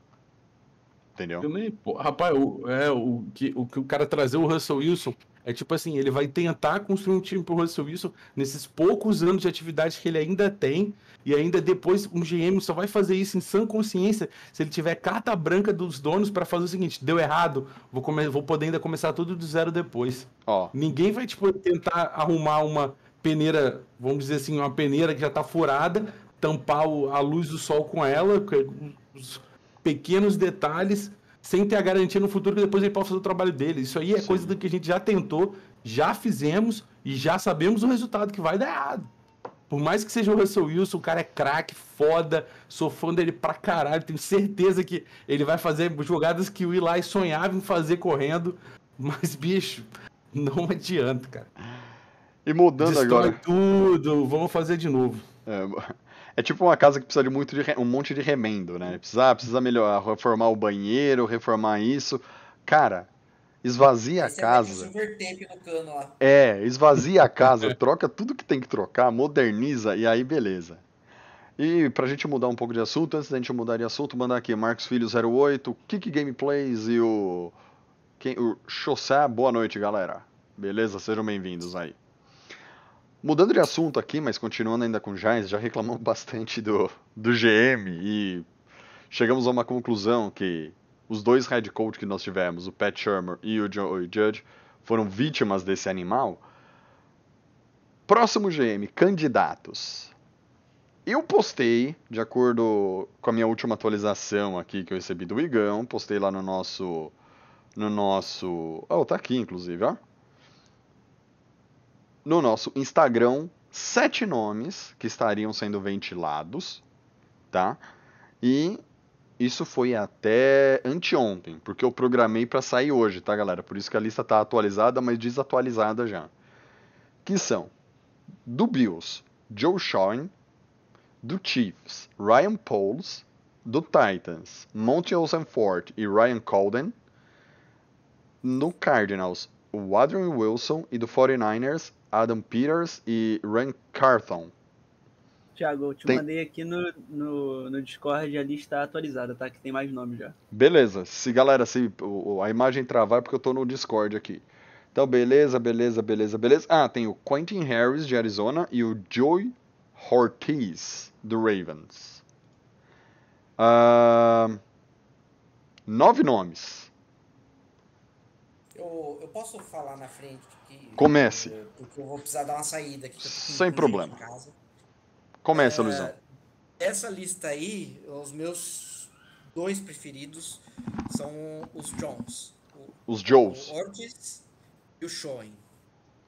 Entendeu? Eu nem, pô, rapaz, o, é, o, que, o que o cara trazer o Russell Wilson é tipo assim, ele vai tentar construir um time pro Russell Wilson nesses poucos anos de atividade que ele ainda tem, e ainda depois um GM só vai fazer isso em sã consciência se ele tiver carta branca dos donos pra fazer o seguinte, deu errado, vou, come, vou poder ainda começar tudo do zero depois. Ó, Ninguém vai tipo, tentar arrumar uma peneira, vamos dizer assim, uma peneira que já tá furada, tampar o- a luz do sol com ela, que- os pequenos detalhes, sem ter a garantia no futuro que depois ele possa fazer o trabalho dele. Isso aí é Sim. coisa do que a gente já tentou, já fizemos e já sabemos o resultado que vai dar errado. Por mais que seja o Russell Wilson, o cara é craque, foda, sou fã dele pra caralho, tenho certeza que ele vai fazer jogadas que o Eli sonhava em fazer correndo, mas, bicho, não adianta, cara. e mudando Destrói agora... tudo, vamos fazer de novo. É, é tipo uma casa que precisa de muito de re- um monte de remendo, né? Precisa, precisa melhorar, reformar o banheiro, reformar isso. Cara, esvazia a Aí você mete casa. É, esvazia a casa, troca tudo que tem que trocar, moderniza e aí beleza. E pra gente mudar um pouco de assunto, antes da gente mudar de assunto, mandar aqui Marcos Filho 08, Kik Gameplays e o quem, o Chossá, boa noite, galera. Beleza? Sejam bem-vindos aí. Mudando de assunto aqui, mas continuando ainda com o Giants, já reclamamos bastante do, do GM e chegamos a uma conclusão que os dois head coach que nós tivemos, o Pat Shermer e o, Judge, foram vítimas desse animal. Próximo GM, candidatos. Eu postei, de acordo com a minha última atualização aqui que eu recebi do Igão, postei lá no nosso. No nosso. Oh, tá aqui, inclusive, ó. No nosso Instagram, sete nomes que estariam sendo ventilados, tá? E isso foi até anteontem, porque eu programei para sair hoje, tá, galera? Por isso que a lista tá atualizada, mas desatualizada já. Que são do Bills, Joe Shawn, do Chiefs, Ryan Pauls, do Titans, Monty Ford e Ryan Colden, no Cardinals, o Adrian Wilson e do 49ers, Adam Peters e Ryan Carthon. Thiago, eu te Tem- mandei aqui no, no, no Discord a lista atualizada, tá? Que tem mais nomes já. Beleza, se galera, se a imagem travar é porque eu tô no Discord aqui. Então, beleza, beleza, beleza, beleza. Ah, tem o Quentin Harris de Arizona e o Joey Ortiz do Ravens. Ah, nove nomes. Eu, eu posso falar na frente aqui? Comece. Porque eu vou precisar dar uma saída aqui. que Sem problema. Começa, É, Luizão. Essa lista aí, os meus dois preferidos são os Jones. O, Os Joes. o Ortiz e o Schoen.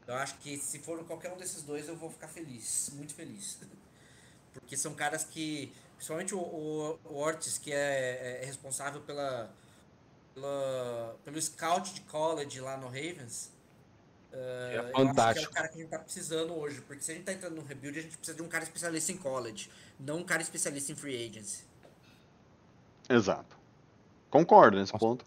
Eu acho que se for qualquer um desses dois, eu vou ficar feliz, muito feliz. Porque são caras que, principalmente o, o, o Ortiz, que é, é responsável pela, pela, pelo scout de college lá no Ravens. Uh, É eu acho que é fantástico. o cara que a gente tá precisando hoje. Porque se a gente tá entrando no rebuild, a gente precisa de um cara especialista em college, não um cara especialista em free agency. Exato. Concordo nesse Nossa. ponto.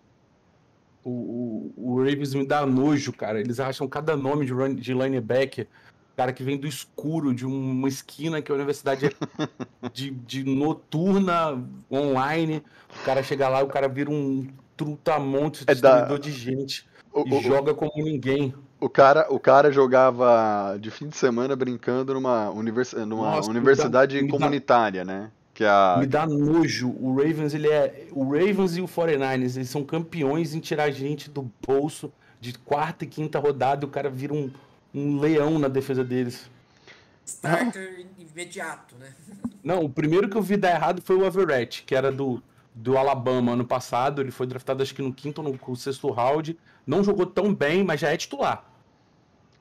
O, o, o Ravens me dá nojo, cara. Eles acham cada nome de, run, de linebacker, cara que vem do escuro, de uma esquina que a universidade é de, de noturna, online. O cara chega lá, o cara vira um trutamonte, É da- destruidor de gente. O, E o- joga como ninguém. o cara, o cara jogava de fim de semana brincando numa, univers, numa Nossa, me dá- universidade dá- comunitária, né? Que é a, Me dá nojo. O Ravens, ele é. O Ravens e o 49ers, eles são campeões em tirar gente do bolso de quarta e quinta rodada e o cara vira um, um leão na defesa deles. Starter imediato, né? Não, o primeiro que eu vi dar errado foi o Everett, que era do, do Alabama ano passado. Ele foi draftado acho que no quinto ou no sexto round. Não jogou tão bem, mas já é titular.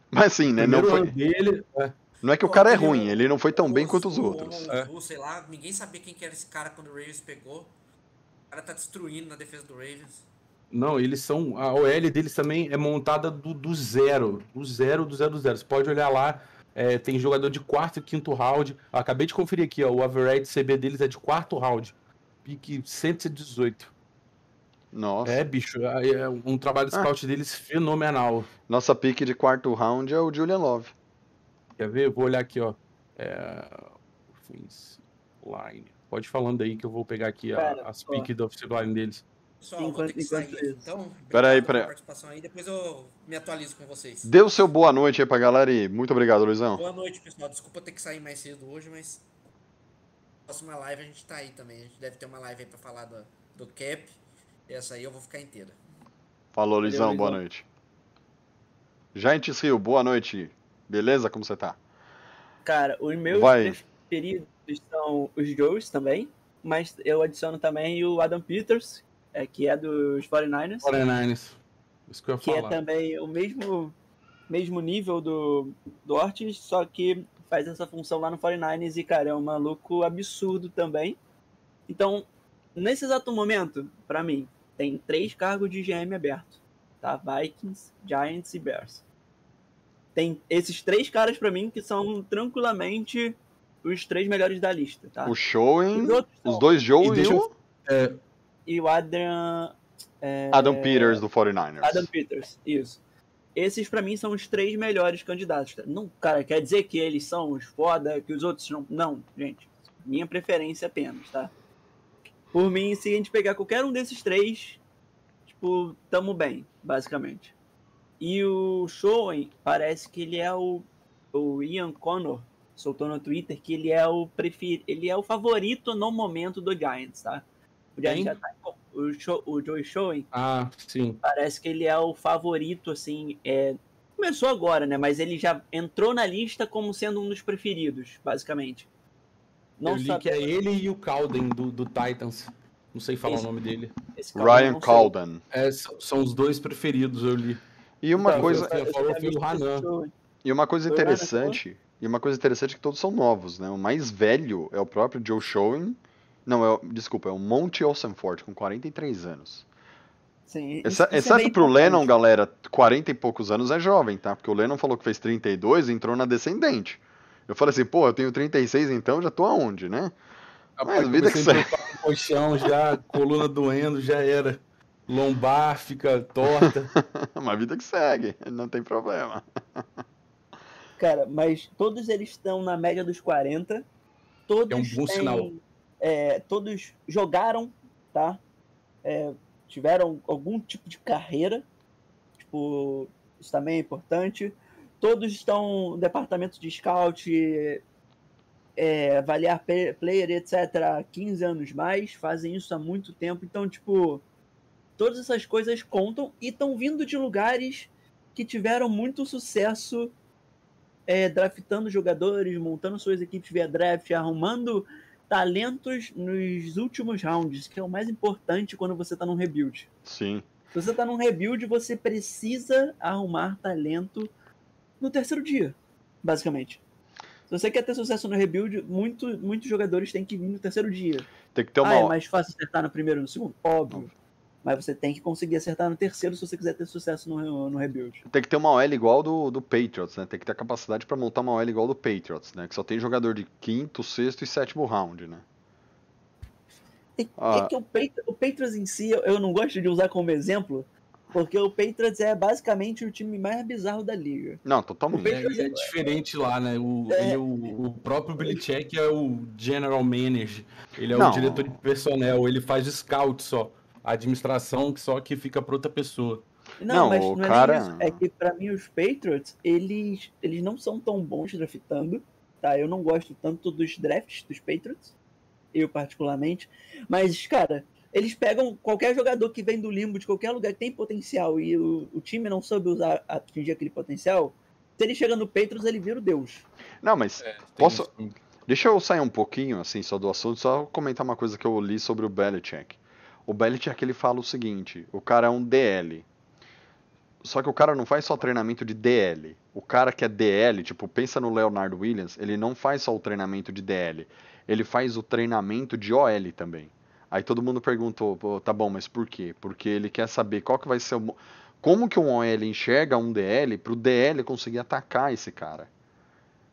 Mas sim, né? Não, foi, dele. é, não é que o cara é ruim, ele não foi tão bem quanto os outros. É. sei lá, ninguém sabia quem que era esse cara quando o Ravens pegou. O cara tá destruindo na defesa do Ravens. Não, eles são. A OL deles também é montada do, do zero. Do zero, do zero, do zero. Você pode olhar lá. é, tem jogador de quarto e quinto round. Acabei de conferir aqui, ó. O average CB deles é de quarto round. Pique 118. Nossa. É, bicho. É é um trabalho de Ah. scout deles fenomenal. Nossa pique de quarto round é o Julian Love. Quer ver? Eu vou olhar aqui, ó. É... Line. Pode ir falando aí que eu vou pegar aqui a- Cara, as piques da offensive line deles. Pessoal, vou ter que sair. Então, Peraí, peraí. participação aí. Depois eu me atualizo com vocês. Dê o seu boa noite aí pra galera e muito obrigado, Luizão. Boa noite, pessoal. Desculpa ter que sair mais cedo hoje, mas próxima live a gente tá aí também. A gente deve ter uma live aí pra falar do, do cap. Essa aí eu vou ficar inteira. Falou, Luizão, boa noite. Giants Rio, boa noite. Beleza? Como você tá? Cara, os meus Vai. preferidos são os Joes também, mas eu adiciono também o Adam Peters, é, que é dos 49ers, 49ers. Isso que eu ia que é falar. também o mesmo, mesmo nível do, do Ortiz, só que faz essa função lá no 49ers e, cara, é um maluco absurdo também. Então, nesse exato momento, pra mim, tem três cargos de GM aberto, tá? Vikings, Giants e Bears. Tem esses três caras pra mim que são tranquilamente os três melhores da lista, tá? O Showing, Os dois Joe E e, deixa o eu- É, E o Adrian... é, Adam Peters do 49ers. Adam Peters, isso. Esses pra mim são os três melhores candidatos. Não, cara, quer dizer que eles são os foda, que os outros não. Não, gente. Minha preferência apenas, tá? Por mim, se a gente pegar qualquer um desses três, tipo, tamo bem, basicamente. E o Showen parece que ele é o, o Ian Connor, soltou no Twitter que ele é o prefer, ele é o favorito no momento do Giants, tá? O Giants já tá o, Sho- o Joey Ah, sim. parece que ele é o favorito, assim. É... Começou agora, né? Mas ele já entrou na lista como sendo um dos preferidos, basicamente. Não eu li sabe que é ele e o Calden do, do Titans. Não sei falar Esse- o nome dele. eu Ryan. Calden. É, são, são os dois preferidos, eu li. E uma Então, coisa, eu- falou já foi o Hanan. e uma coisa Ryan interessante, e uma coisa interessante é que todos são novos, né? O mais velho é o próprio Joe Showing. Não, é o, desculpa, é o Monty Olsenfort, com 43 anos. Sim, isso- isso é exceto pro importante. Lennon, galera, 40 e poucos anos é jovem, tá? Porque o Lennon falou que fez 32 e entrou na descendente. Eu falei assim, pô, eu tenho 36 então, já tô aonde, né? Mas vida que no colchão já, coluna doendo, já era. Lombar fica torta. Uma vida que segue, não tem problema. Cara, mas todos eles estão na média dos 40. Todos É um bom têm- sinal. É, todos jogaram, tá? É, tiveram algum tipo de carreira. Tipo, isso também é importante. Todos estão no departamento de scout, é, avaliar player, etc. há 15 anos mais. Fazem isso há muito tempo. Então, tipo, todas essas coisas contam e estão vindo de lugares que tiveram muito sucesso é, draftando jogadores, montando suas equipes via draft, arrumando talentos nos últimos rounds, que é o mais importante quando você está num rebuild. Sim. Se você está num rebuild, você precisa arrumar talento no terceiro dia, basicamente. Se você quer ter sucesso no rebuild, muito, muitos jogadores têm que vir no terceiro dia. Tem que ter uma. Ah, é mais fácil acertar no primeiro e no segundo? Óbvio. Mas você tem que conseguir acertar no terceiro se você quiser ter sucesso no, no rebuild. Tem que ter uma OL igual do, do Patriots, né? Tem que ter a capacidade pra montar uma OL igual do Patriots, né? Que só tem jogador de quinto, sexto e sétimo round, né? É, Ah. é que o, Patri- o Patriots em si, eu- eu não gosto de usar como exemplo, porque o Patriots é basicamente o time mais bizarro da liga. Não, totalmente. É, e é diferente lá, né? O, É. ele é o, o próprio Belichick é o general manager, ele é Não. o diretor de personnel, ele faz scout só, a administração que só que fica pra outra pessoa. Não, Não, mas o não é cara-. É que pra mim os Patriots, eles, eles não são tão bons draftando, tá? Eu não gosto tanto dos drafts dos Patriots, eu particularmente. Mas, cara, eles pegam qualquer jogador que vem do limbo de qualquer lugar que tem potencial e o, o time não soube usar, atingir aquele potencial, se ele chega no Patriots, ele vira o Deus. Não, mas Tem Posso- isso. Deixa eu sair um pouquinho, assim, só do assunto, só comentar uma coisa que eu li sobre o Belichick. O Belichick, ele fala o seguinte, o cara é um DL. Só que o cara não faz só treinamento de DL. O cara que é DL, tipo, pensa no Leonardo Williams, ele não faz só o treinamento de DL. Ele faz o treinamento de OL também. Aí todo mundo perguntou, "Pô, tá bom, mas por quê? Porque ele quer saber qual que vai ser o... mo- Como que um OL enxerga um DL pro DL conseguir atacar esse cara.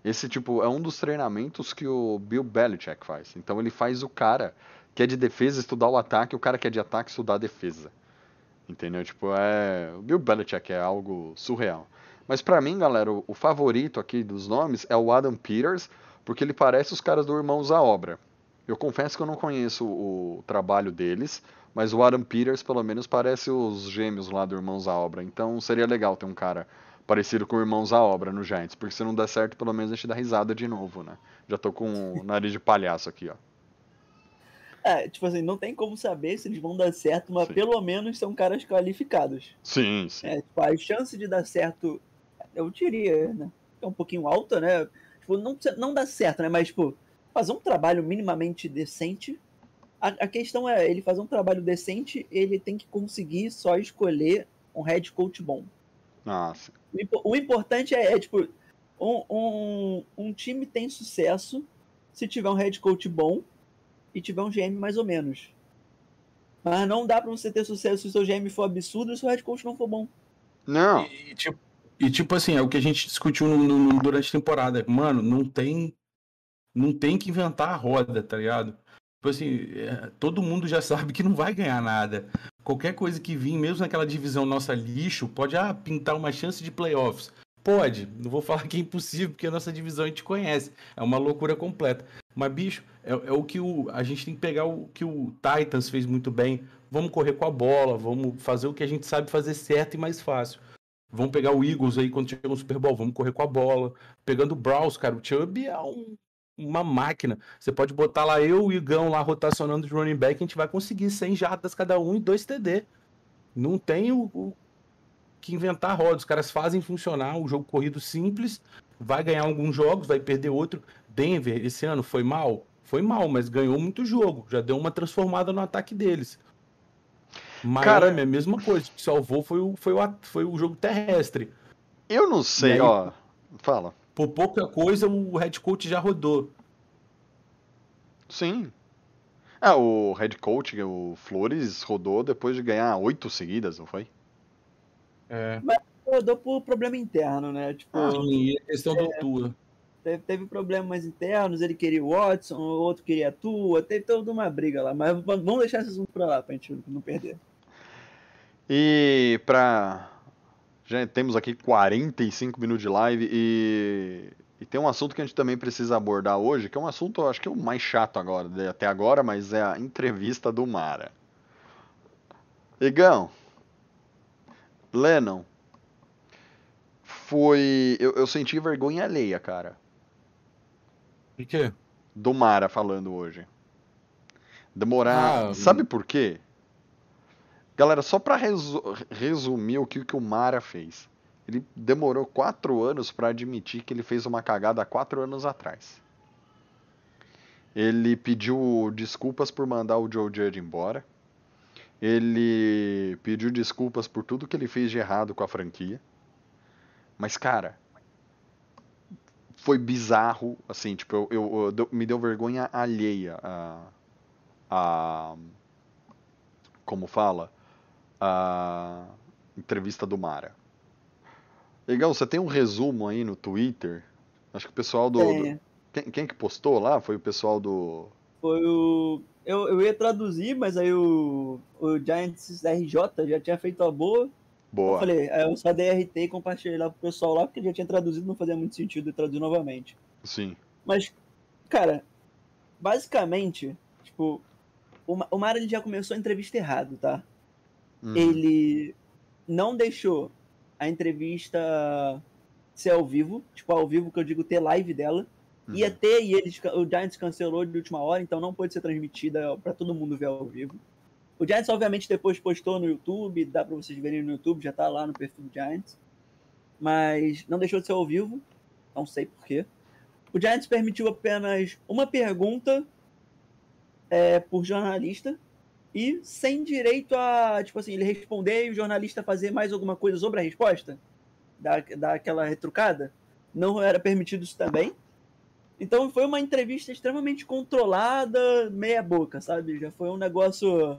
Esse, tipo, é um dos treinamentos que o Bill Belichick faz. Então ele faz o cara que é de defesa estudar o ataque, o cara que é de ataque estudar a defesa. Entendeu? Tipo, é. O Bill Belichick é algo surreal. Mas pra mim, galera, o, o favorito aqui dos nomes é o Adam Peters, porque ele parece os caras do Irmãos à Obra. Eu confesso que eu não conheço o trabalho deles, mas o Adam Peters, pelo menos, parece os gêmeos lá do Irmãos à Obra. Então seria legal ter um cara parecido com Irmãos à Obra no Giants, porque se não der certo, pelo menos a gente dá risada de novo, né? Já tô com o nariz de palhaço aqui, ó. É, tipo assim, não tem como saber se eles vão dar certo, mas Sim. pelo menos são caras qualificados. Sim, sim. É, tipo, a chance de dar certo, eu diria, né? É um pouquinho alta, né? Tipo, não, não dá certo, né? Mas, tipo, fazer um trabalho minimamente decente. A, a questão é, ele fazer um trabalho decente, ele tem que conseguir só escolher um head coach bom. Nossa. O, impo- o importante é, é, tipo, um, um, um time tem sucesso se tiver um head coach bom e tiver um GM mais ou menos. Mas não dá pra você ter sucesso se o seu GM for absurdo e se o head coach não for bom. Não. E, e, tipo, e, tipo assim, é o que a gente discutiu no- no- durante a temporada. Mano, não tem. Não tem que inventar a roda, tá ligado? Tipo assim, é, todo mundo já sabe que não vai ganhar nada. Qualquer coisa que vir, mesmo naquela divisão nossa lixo, pode ah, pintar uma chance de playoffs. Pode. Não vou falar que é impossível, porque a nossa divisão a gente conhece. É uma loucura completa. Mas, bicho, é, é o que o, a gente tem que pegar o que o Titans fez muito bem. Vamos correr com a bola, vamos fazer o que a gente sabe fazer certo e mais fácil. Vamos pegar o Eagles aí quando chegar no Super Bowl, vamos correr com a bola. Pegando o Browns, cara, o Chubb é um- uma máquina. Você pode botar lá eu e o Igão lá rotacionando de running back, a gente vai conseguir 100 jardas cada um e 2 TD. Não tem o, o que inventar roda. Os caras fazem funcionar um jogo corrido simples, vai ganhar alguns jogos, vai perder outro. Denver, esse ano, foi mal? Foi mal, mas ganhou muito jogo. Já deu uma transformada no ataque deles. Cara- Miami, a mesma coisa. O que salvou foi o, foi o, foi o jogo terrestre. Eu não sei, aí- ó. Fala. Por pouca coisa, o head coach já rodou. Sim. Ah, o head coach, o Flores, rodou depois de ganhar oito seguidas, não foi? É. Rodou por problema interno, né? Tipo, E a questão do Tua. Teve, teve problemas internos, ele queria o Watson, o outro queria a Tua, teve toda uma briga lá. Mas vamos deixar esse assunto pra lá, pra gente não perder. E pra. Já temos aqui 45 minutos de live e. E tem um assunto que a gente também precisa abordar hoje, que é um assunto, eu acho que é o mais chato agora, até agora, mas é a entrevista do Mara. Igão, Lennon, foi. Eu, eu senti vergonha alheia, cara, O quê? do Mara falando hoje. Demorar. Ah, Sabe por quê? Galera, só pra resu- resumir o que, que o Mara fez. Ele demorou quatro anos pra admitir que ele fez uma cagada há quatro anos atrás. Ele pediu desculpas por mandar o Joe Judge embora. Ele pediu desculpas por tudo que ele fez de errado com a franquia. Mas, cara, foi bizarro, assim, tipo, eu, eu- eu deu- me deu vergonha alheia a, a como fala, a entrevista do Mara. Legal, você tem um resumo aí no Twitter? Acho que o pessoal do, do- quem, quem que postou lá? Foi o pessoal do Foi o. Eu, eu ia traduzir, mas aí o, o Giants RJ já tinha feito a boa. Eu Boa. falei, aí eu só dei RT e compartilhei lá pro pessoal lá, porque já tinha traduzido, não fazia muito sentido traduzir novamente. Sim. Mas, cara, basicamente, tipo, o, Ma- o Mara ele já começou a entrevista errado, tá? Uhum. Ele não deixou a entrevista ser ao vivo, tipo, ao vivo que eu digo ter live dela. Uhum. Ia ter e eles, o Giants cancelou de última hora, então não pôde ser transmitida pra todo mundo ver ao vivo. O Giants, obviamente, depois postou no YouTube, dá pra vocês verem no YouTube, já tá lá no perfil do Giants. Mas não deixou de ser ao vivo, não sei porquê. O Giants permitiu apenas uma pergunta é, por jornalista e sem direito a, tipo assim, ele responder e o jornalista fazer mais alguma coisa sobre a resposta, dar, dar aquela retrucada. Não era permitido isso também. Então foi uma entrevista extremamente controlada, meia boca, sabe? Já foi um negócio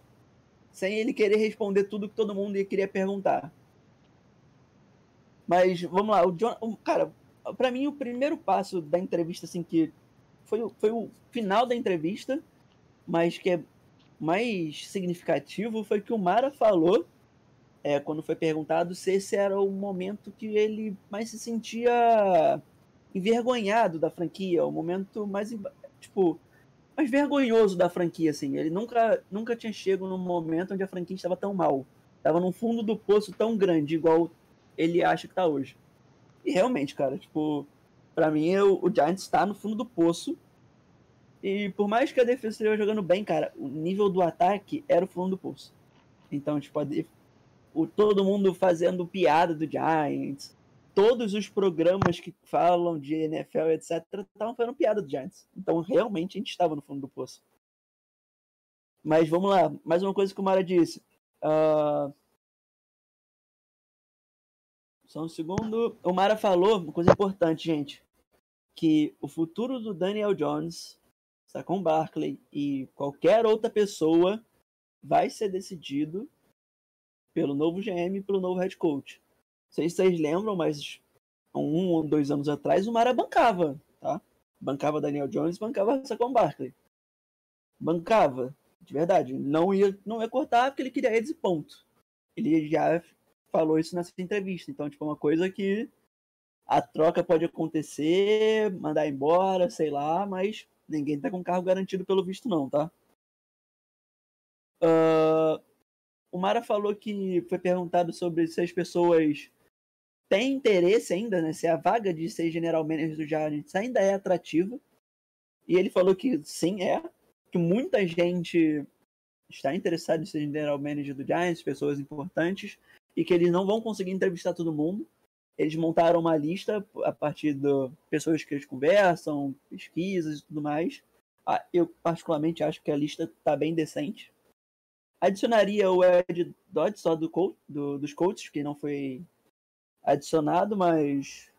sem ele querer responder tudo que todo mundo queria perguntar. Mas vamos lá, o John, o- cara, pra mim o primeiro passo da entrevista assim que foi, foi o final da entrevista, mas que é mais significativo foi que o Mara falou é, quando foi perguntado se esse era o momento que ele mais se sentia envergonhado da franquia, o momento mais tipo mais vergonhoso da franquia assim. Ele nunca nunca tinha chegado num momento onde a franquia estava tão mal, estava num fundo do poço tão grande igual ele acha que tá hoje. E realmente, cara, tipo, pra mim o, o Giants tá no fundo do poço. E por mais que a defesa esteja jogando bem, cara, o nível do ataque era o fundo do poço. Então, tipo, a o, todo mundo fazendo piada do Giants, todos os programas que falam de NFL, etc, estavam fazendo piada do Giants. Então, realmente, a gente estava no fundo do poço. Mas vamos lá, mais uma coisa que o Mara disse. Ah, Só um segundo. O Mara falou uma coisa importante, gente. Que o futuro do Daniel Jones, Saquon Barkley e qualquer outra pessoa vai ser decidido pelo novo GM e pelo novo head coach. Sei se vocês lembram, mas um ou dois anos atrás o Mara bancava, tá? Bancava Daniel Jones, bancava Saquon Barkley. Bancava, de verdade. Não ia, não ia cortar porque ele queria eles e ponto. Ele já falou isso nessa entrevista. Então, tipo, é uma coisa que a troca pode acontecer, mandar embora, sei lá, mas ninguém tá com carro garantido pelo visto, não, tá? Ah, o Mara falou que foi perguntado sobre se as pessoas têm interesse ainda, né? Se a vaga de ser general manager do Giants ainda é atrativa. E ele falou que sim, é. Que muita gente está interessada em ser general manager do Giants, pessoas importantes e que eles não vão conseguir entrevistar todo mundo. Eles montaram uma lista a partir de pessoas que eles conversam, pesquisas e tudo mais. Ah, Eu, particularmente, acho que a lista está bem decente. Adicionaria o Ed Dodge só do, do- dos coaches, que não foi adicionado, mas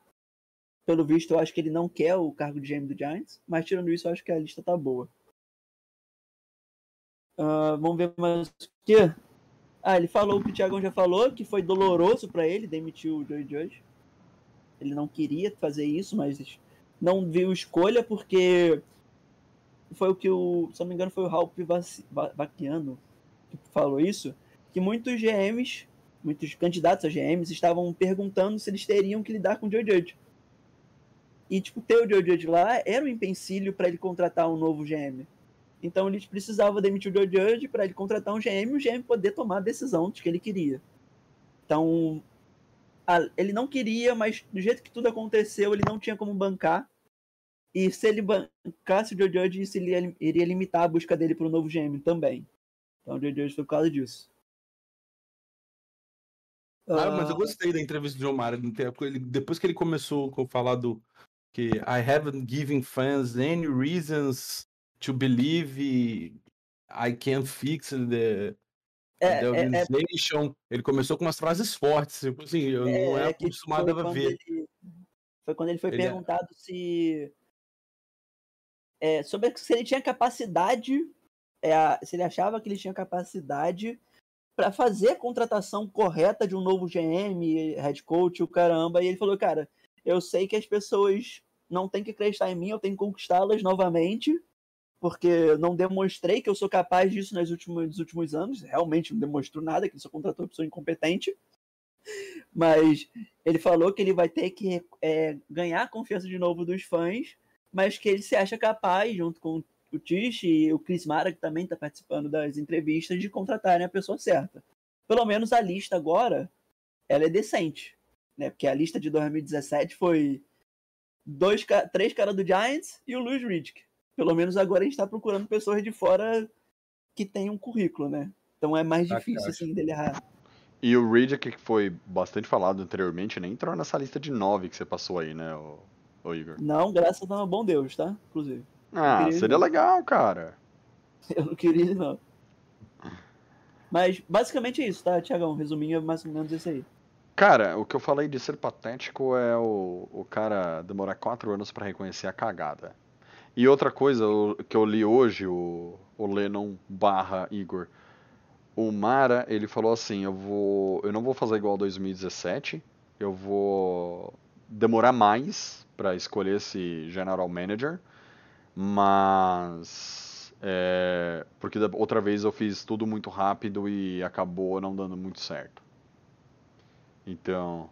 pelo visto eu acho que ele não quer o cargo de GM do Giants. Mas tirando isso, eu acho que a lista tá boa. Ah, vamos ver mais o que. Ah, ele falou o que o Thiago já falou, que foi doloroso pra ele demitir o Joey Judge. Ele não queria fazer isso, mas não viu escolha porque foi o que o, se não me engano, foi o Ralph Vac- Va- Vacchiano que falou isso, que muitos GMs, muitos candidatos a GMs estavam perguntando se eles teriam que lidar com o Joe Judge. E tipo, ter o Joe Judge lá era um empecilho para ele contratar um novo GM. Então eles precisavam demitir o Joe Judge para ele contratar um GM e o GM poder tomar a decisão de que ele queria. Então, a- ele não queria, mas do jeito que tudo aconteceu, ele não tinha como bancar. E se ele bancasse o Joe Judge, isso iria, iria limitar a busca dele para o novo GM também. Então o Joe Judge foi por causa disso. Ah, mas eu Ah, gostei da entrevista do John não tem- ele- Depois que ele começou a falar do que I haven't given fans any reasons to believe I can fix the, É, the é- é- organization. Ele começou com umas frases fortes. Tipo assim, eu não É, era que acostumado a ver. Ele, Foi quando ele foi Ele é- perguntado se. é, sobre se ele tinha capacidade. é, se ele achava que ele tinha capacidade para fazer a contratação correta de um novo GM, head coach, o caramba. E ele falou, cara, eu sei que as pessoas não têm que acreditar em mim, eu tenho que conquistá-las novamente. Porque não demonstrei que eu sou capaz disso nos últimos, nos últimos anos. Realmente não demonstrou nada, que ele só contratou uma pessoa incompetente. Mas ele falou que ele vai ter que é, ganhar a confiança de novo dos fãs, mas que ele se acha capaz, junto com o Tish e o Chris Mara, que também está participando das entrevistas, de contratarem a pessoa certa. Pelo menos a lista agora, ela é decente, né? Porque a lista de 2017 foi dois, três caras do Giants e o Luiz Riddick. Pelo menos agora a gente está procurando pessoas de fora que tenham um currículo, né? Então é mais Tá, difícil, assim, dele errar. E o Riddick, que foi bastante falado anteriormente, nem entrou nessa lista de nove que você passou aí, né, o, Igor? Não, graças ao bom Deus, tá? Inclusive. Ah, seria legal, cara. Eu não queria não. Mas basicamente é isso, tá, Tiagão? Resuminho é mais ou menos isso aí. Cara, o que eu falei de ser patético é o, o cara demorar quatro anos pra reconhecer a cagada. E outra coisa o- que eu li hoje, o, o Lennon barra Igor, o Mara, ele falou assim, eu vou, eu não vou fazer igual a 2017, eu vou demorar mais pra escolher esse general manager, mas é, porque da outra vez eu fiz tudo muito rápido e acabou não dando muito certo. Então.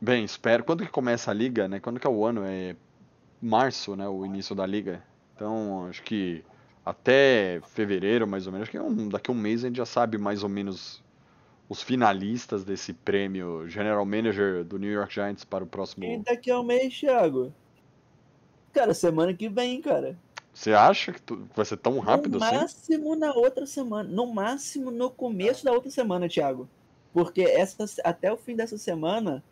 Bem, espero. Quando que começa a liga, né? Quando que é o ano? É março, né? O início da liga. Então, acho que até fevereiro, mais ou menos. Acho que é um- daqui a um mês a gente já sabe mais ou menos os finalistas desse prêmio General Manager do New York Giants para o E próximo. daqui a um mês, Thiago? Cara, semana que vem, cara. Você acha que tu- vai ser tão rápido no assim? máximo na outra semana. No máximo no começo da outra semana, Thiago. Porque essa, até o fim dessa semana,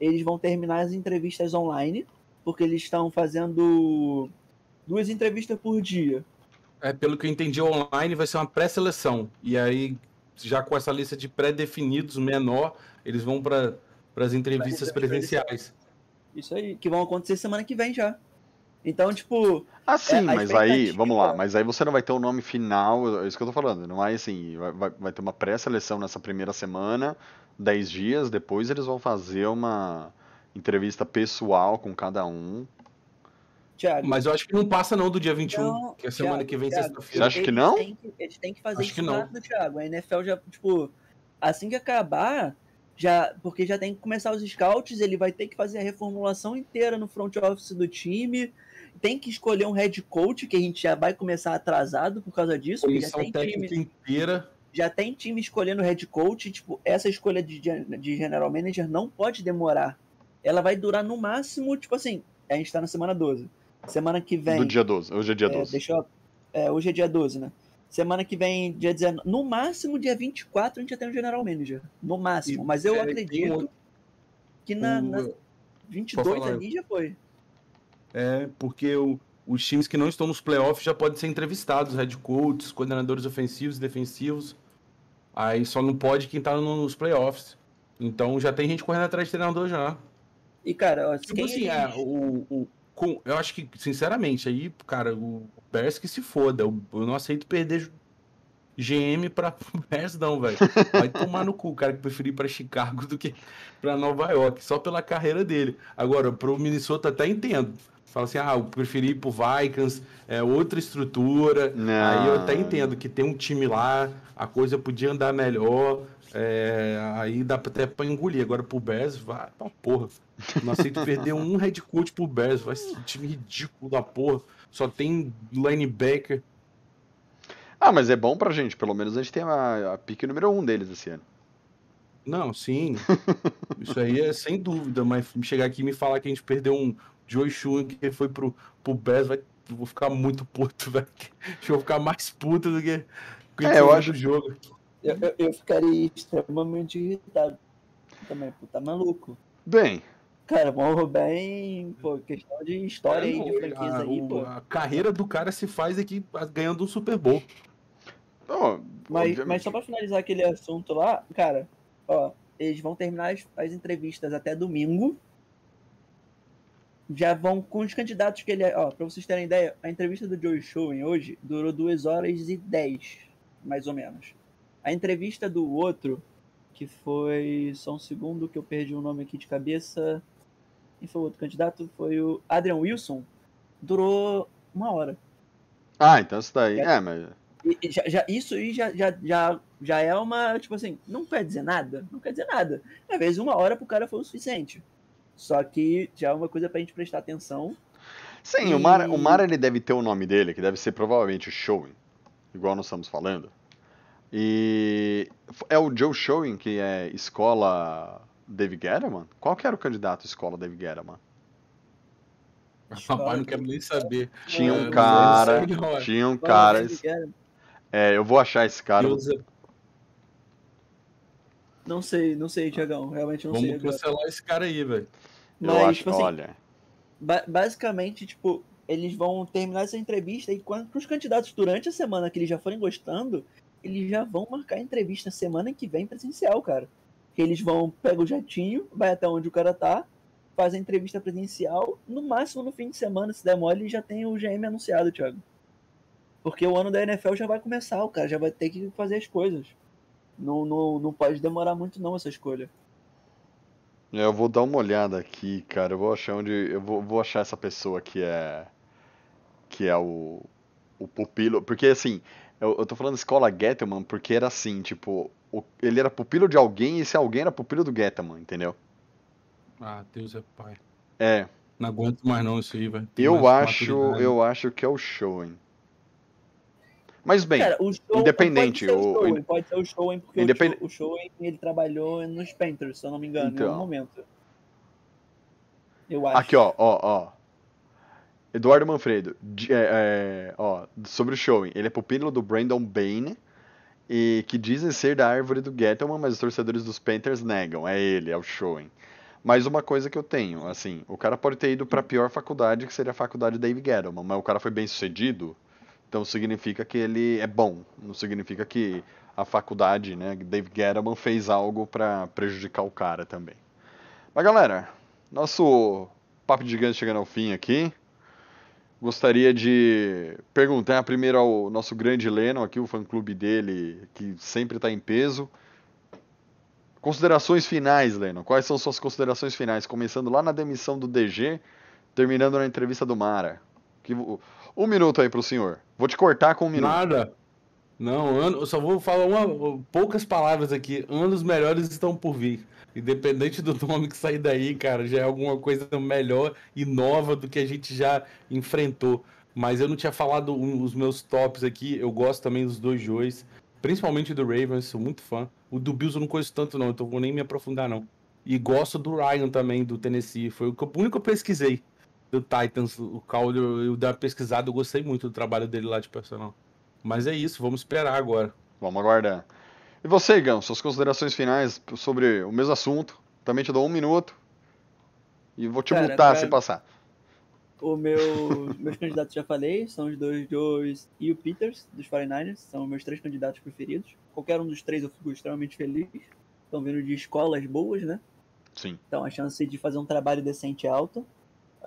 eles vão terminar as entrevistas online. Porque eles estão fazendo duas entrevistas por dia. É, pelo que eu entendi, online vai ser uma pré-seleção. E aí, já com essa lista de pré-definidos menor, eles vão para as entrevistas presenciais. Isso aí, que vão acontecer semana que vem já. Então, tipo, Ah, sim, a mas aí, vamos lá, mas aí você não vai ter o nome final, é isso que eu tô falando, não é assim, vai, vai- vai ter uma pré-seleção nessa primeira semana, 10 dias, depois eles vão fazer uma entrevista pessoal com cada um. Thiago. Mas eu acho que não passa não do dia 21, Não, que é semana Thiago, que vem, sexta-feira. Você acha que eles não? têm que- eles têm que fazer Acho isso que não. rápido, Thiago. A NFL já, tipo, assim que acabar, já, porque já tem que começar os scouts, ele vai ter que fazer a reformulação inteira no front office do time. Tem que escolher um head coach, que a gente já vai começar atrasado por causa disso, já Comissão tem técnica time, inteira. já tem time escolhendo head coach, tipo, essa escolha de, de general manager não pode demorar. Ela vai durar no máximo, tipo assim, a gente tá na semana 12. Semana que vem. Do dia 12, hoje é dia É, 12. deixa eu- é, hoje é dia 12, né? Semana que vem, dia 19. No máximo, dia 24, a gente já tem um General Manager. No máximo. Mas eu é, acredito um- que na, na 22 Pode falar. ali já foi. É, porque o- os times que não estão nos playoffs já podem ser entrevistados, head coaches, coordenadores ofensivos e defensivos. Aí só não pode quem tá no- nos playoffs. Então já tem gente correndo atrás de treinador já. E, cara, ó, Tipo quem assim, é, o, o- com- eu acho que, sinceramente, aí, cara, o Bears que se foda. Eu, eu não aceito perder GM pra Bears, não, velho. Vai tomar no cu, o cara que preferir ir pra Chicago do que pra Nova York, só pela carreira dele. Agora, pro Minnesota até entendo. Fala assim, ah, eu preferi ir pro Vikings, é outra estrutura. Não. Aí eu até entendo que tem um time lá, a coisa podia andar melhor. é, aí dá até pra engolir. Agora pro Bears, vai pra porra. Não aceito perder um head coach pro Bears. Vai ser um time ridículo da porra. Só tem linebacker. Ah, mas é bom pra gente, pelo menos a gente tem a, a pique número 1 um deles esse ano. Não, sim. Isso aí é sem dúvida. Mas chegar aqui e me falar que a gente perdeu um Joey Shun que foi pro, pro Bears, vai, vou ficar muito puto, velho. Que eu vou ficar mais puto do que com É, esse eu jogo acho- do jogo. eu, eu, eu ficaria extremamente irritado. Também, pô, tá maluco. Bem, Cara, vamos bem, pô, questão de história aí, de É, franquia a, aí, o- pô. a carreira do cara se faz aqui ganhando um Super Bowl. ó, Mas, obviamente- mas só pra finalizar aquele assunto lá, cara, ó, eles vão terminar as, as entrevistas até domingo. Já vão com os candidatos que ele. Ó, pra vocês terem ideia, a entrevista do Joe Showen hoje durou 2 horas e 10, mais ou menos. A entrevista do outro, que foi. Só um segundo que eu perdi o nome aqui de cabeça. Quem foi o outro candidato? Foi o Adrian Wilson. Durou uma hora. Ah, então isso daí. É, mas. E- e já, já- isso aí já, já, já, já é uma, tipo assim, não quer dizer nada, não quer dizer nada. Às vezes uma hora pro cara foi o suficiente. Só que já é uma coisa pra gente prestar atenção. Sim, o Mara, E- o Mara ele deve ter o nome dele, que deve ser provavelmente o Showing, igual nós estamos falando. E é o Joe Showing que é escola David Guerra, Qual que era o candidato escola David Guerra, Rapaz, não quero nem saber. Tinha É, um não cara, é. tinha um cara, é, eu vou achar esse cara. Joseph, Não sei, não sei, Tiagão. Realmente não sei. Vamos cancelar esse cara aí, velho. Eu Mas, acho, tipo assim, olha, ba- basicamente, tipo, eles vão terminar essa entrevista e quando os candidatos durante a semana que eles já forem gostando, eles já vão marcar a entrevista semana que vem presencial, cara. Que eles vão, pega o jatinho, vai até onde o cara tá, faz a entrevista presencial, no máximo no fim de semana, se der mole, já tem o GM anunciado, Thiago. Porque o ano da NFL já vai começar, o cara já vai ter que fazer as coisas. Não, não, não pode demorar muito não essa escolha. eu vou dar uma olhada aqui, cara. Eu vou achar onde, eu vou, vou achar essa pessoa que é, que é o, o pupilo, porque assim, eu, eu tô falando escola Gettleman porque era assim, tipo, o- ele era pupilo de alguém e esse alguém era pupilo do Gettleman, entendeu? Ah, Deus é pai. É, Não aguento mais não isso aí, velho. Eu acho, eu acho que é o Showing. Mas bem, Cara, o show, independente, Pode ser o, o- Showen, pode ser o Showen, porque Independ- o, show, o Showen, ele trabalhou nos Panthers, se eu não me engano, em Então. algum momento. Eu acho. Aqui, ó, ó, ó. Eduardo Manfredo, de- é, é, ó, sobre o Showing. Ele é pupilo do Brandon Bain, e que dizem ser da árvore do Gettleman, mas os torcedores dos Panthers negam. É ele, é o Showing. Mas uma coisa que eu tenho, assim, o cara pode ter ido pra pior faculdade, que seria a faculdade Dave Gettleman, mas o cara foi bem sucedido, então significa que ele é bom. Não significa que a faculdade, né, Dave Gettleman fez algo pra prejudicar o cara também. Mas galera, nosso papo de gigante chegando ao fim aqui. Gostaria de perguntar primeiro ao nosso grande Lennon aqui, o fã-clube dele, que sempre está em peso. Considerações finais, Lennon. Quais são suas considerações finais? Começando lá na demissão do DG, terminando na entrevista do Mara. Que, um minuto aí pro senhor. Vou te cortar com um minuto. Nada. Não, ano, eu só vou falar uma, poucas palavras aqui. Anos melhores estão por vir. Independente do nome que sair daí, cara, já é alguma coisa melhor e nova do que a gente já enfrentou. Mas eu não tinha falado um- os meus tops aqui. Eu gosto também dos dois Joes, principalmente do Ravens, sou muito fã. O do Bills eu não conheço tanto, não, então vou nem me aprofundar, não. E gosto do Ryan também, do Tennessee. Foi o único que eu pesquisei do Titans. O Calder, eu, dei uma pesquisada, eu gostei muito do trabalho dele lá de personal. Mas é isso, vamos esperar agora. Vamos aguardar. E você, Igão, suas considerações finais sobre o mesmo assunto. Também te dou um minuto. E vou te Cara, multar pra- se passar. O meu, meus candidatos já falei, são os dois Joes e o Peters, dos 49ers, são meus três candidatos preferidos. Qualquer um dos três eu fico extremamente feliz. Estão vindo de escolas boas, né? Sim. Então a chance de fazer um trabalho decente é alta.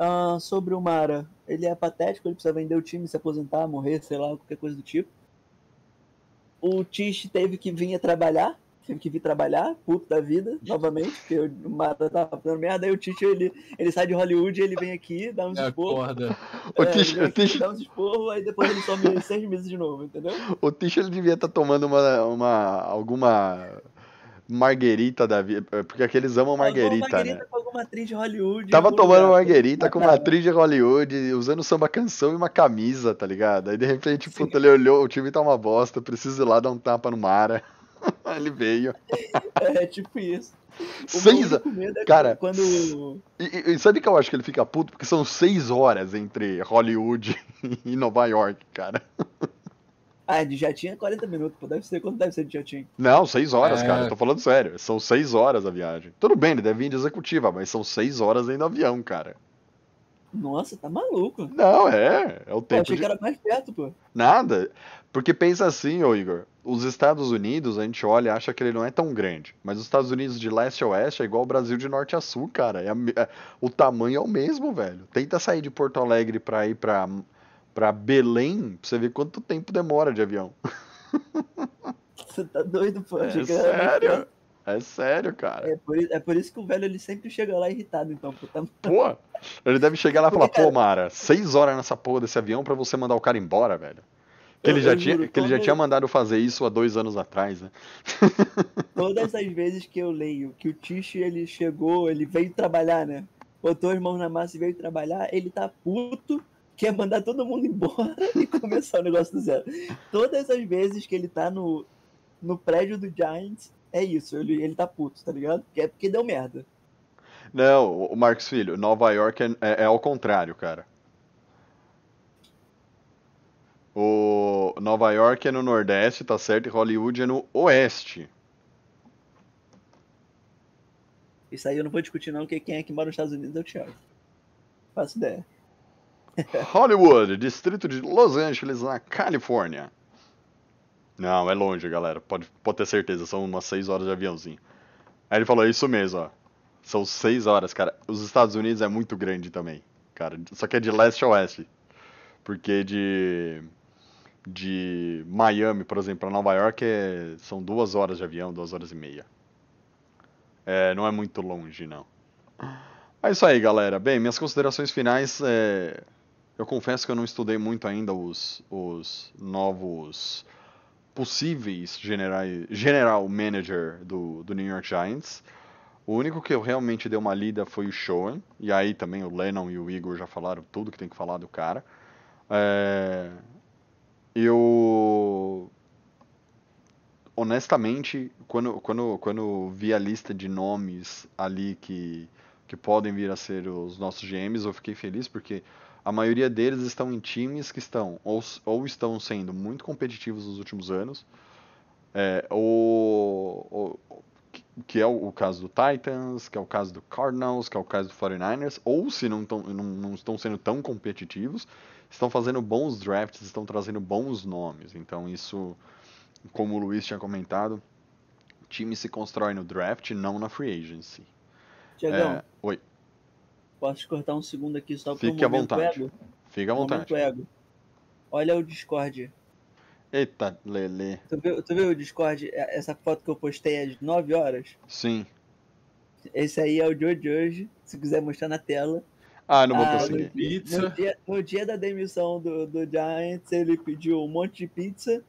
Ah, sobre o Mara, ele é patético, ele precisa vender o time, se aposentar, morrer, sei lá, qualquer coisa do tipo. O Tish teve que vir a trabalhar, teve que vir trabalhar, puto da vida, novamente, porque o Mara tava fazendo merda, aí o Tish ele, ele sai de Hollywood, ele vem aqui, dá uns esporros. Acorda. O É, Tish, o Tish, dá uns esporros, aí depois ele some seis meses de novo, entendeu? o Tish ele devia estar tomando uma, uma, alguma marguerita da vida. Porque aqueles amam marguerita, Alguma né? com alguma atriz de Hollywood. Tava tomando lugar. marguerita com uma atriz de Hollywood, usando samba canção e uma camisa, tá ligado? Aí de repente, puta, ele olhou, o time tá uma bosta, preciso ir lá dar um tapa no Mara. ele veio. É tipo isso. O Seis é cara. quando. E, e- e sabe que eu acho que ele fica puto? Porque são seis horas entre Hollywood e Nova York, cara. Ah, de jatinho é 40 minutos, pô. Deve ser. Quanto deve ser de jatinho? Não, seis horas, É. cara. Eu tô falando sério. São seis horas a viagem. Tudo bem, ele deve vir de executiva, mas são seis horas dentro do avião, cara. Nossa, tá maluco. Não, é. É o Eu tempo achei de... que era mais perto, pô. Nada. Porque pensa assim, ô Igor. Os Estados Unidos, a gente olha e acha que ele não é tão grande. Mas os Estados Unidos de leste a oeste é igual o Brasil de norte a sul, cara. É a é- o tamanho é o mesmo, velho. Tenta sair de Porto Alegre pra ir pra, pra Belém, pra você ver quanto tempo demora de avião. Você tá doido, pô. É sério. É sério, cara. É por, é por isso que o velho ele sempre chega lá irritado, então, pô. Tá... Pô, ele deve chegar lá e falar, pô, Mara, seis horas nessa porra desse avião pra você mandar o cara embora, velho. Que Eu- ele já tinha, juro, que ele já tinha mandado fazer isso há dois anos atrás, né? Todas as vezes que eu leio que o Tish ele chegou, ele veio trabalhar, né? Botou as mãos na massa e veio trabalhar, ele tá puto, quer mandar todo mundo embora e começar o negócio do zero. Todas as vezes que ele tá no, no prédio do Giants, é isso, ele, ele tá puto, tá ligado? Que é porque deu merda. Não, o Marcos Filho, Nova York é, é- é ao contrário, cara. O Nova York é no Nordeste, tá certo? E Hollywood é no Oeste. Isso aí eu não vou discutir não, porque quem é que mora nos Estados Unidos é o Thiago. Faço ideia. Hollywood, distrito de Los Angeles, na Califórnia. Não, é longe, galera. Pode, pode ter certeza, são umas seis horas de aviãozinho. Aí ele falou, é isso mesmo, ó. São seis horas, cara. Os Estados Unidos é muito grande também, cara. Só que é de leste a oeste. Porque de. De Miami, por exemplo, para Nova York é, são duas horas de avião, duas horas e meia. É, não é muito longe, não. É isso aí, galera. Bem, minhas considerações finais. É... Eu confesso que eu não estudei muito ainda os, os novos possíveis general, general manager do, do New York Giants. O único que eu realmente dei uma lida foi o Showen. E aí também o Lennon e o Igor já falaram tudo que tem que falar do cara. É, Eu. Honestamente, quando, quando, quando vi a lista de nomes ali que, que podem vir a ser os nossos GMs, eu fiquei feliz porque a maioria deles estão em times que estão ou, ou estão sendo muito competitivos nos últimos anos, é, ou, ou- que- é o, o caso do Titans, que é o caso do Cardinals, que é o caso do 49ers, ou se não, tão, não, não estão sendo tão competitivos, estão fazendo bons drafts, estão trazendo bons nomes. Então isso, como o Luiz tinha comentado, time se constrói no draft, não na free agency. Tiagão, É, oi, posso te cortar um segundo aqui só para Fique à momento vontade. ego? fica à vontade. Ego. Olha o Discord. Eita, Lele. Tu viu, tu viu o Discord? É- Essa foto que eu postei é de 9 horas. Sim. Esse aí é o Joe de hoje. Se quiser mostrar na tela. Ah, não vou Ah, conseguir. No Pizza. dia, no dia da demissão do, do Giants, ele pediu um monte de pizza.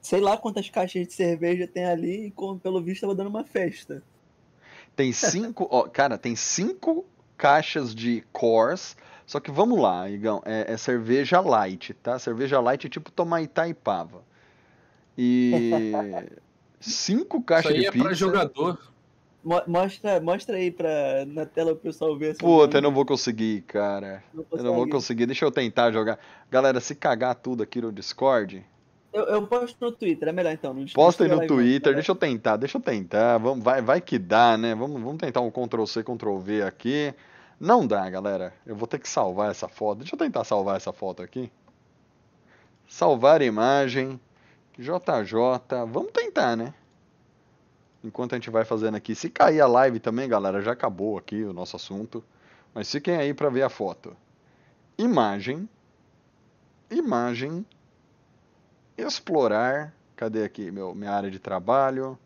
Sei lá quantas caixas de cerveja tem ali e, com- pelo visto, tava dando uma festa. Tem cinco, ó, cara, tem cinco caixas de Coors. Só que vamos lá, Igão, é, é cerveja light, tá? Cerveja light é tipo tomar Itaipava. E cinco Isso caixas aí de é pizza. pra jogador. Mo- Mostra, mostra aí pra, na tela pro pessoal ver. Puta, eu não vou conseguir, cara. Não Eu não vou conseguir. Deixa eu tentar jogar. Galera, se cagar tudo aqui no Discord, Eu, eu posto no Twitter, é melhor então. não posta aí no Twitter. Deixa eu tentar, deixa eu tentar. Vamos, vai, vai que dá, né? Vamos, vamos tentar um Ctrl C, Ctrl V aqui. Não dá, galera. Eu vou ter que salvar essa foto. Deixa eu tentar salvar essa foto aqui. Salvar imagem. JJ. Vamos tentar, né? Enquanto a gente vai fazendo aqui. Se cair a live também, galera, já acabou aqui o nosso assunto. Mas fiquem aí para ver a foto. Imagem. Imagem. Explorar. Cadê aqui meu, minha área de trabalho?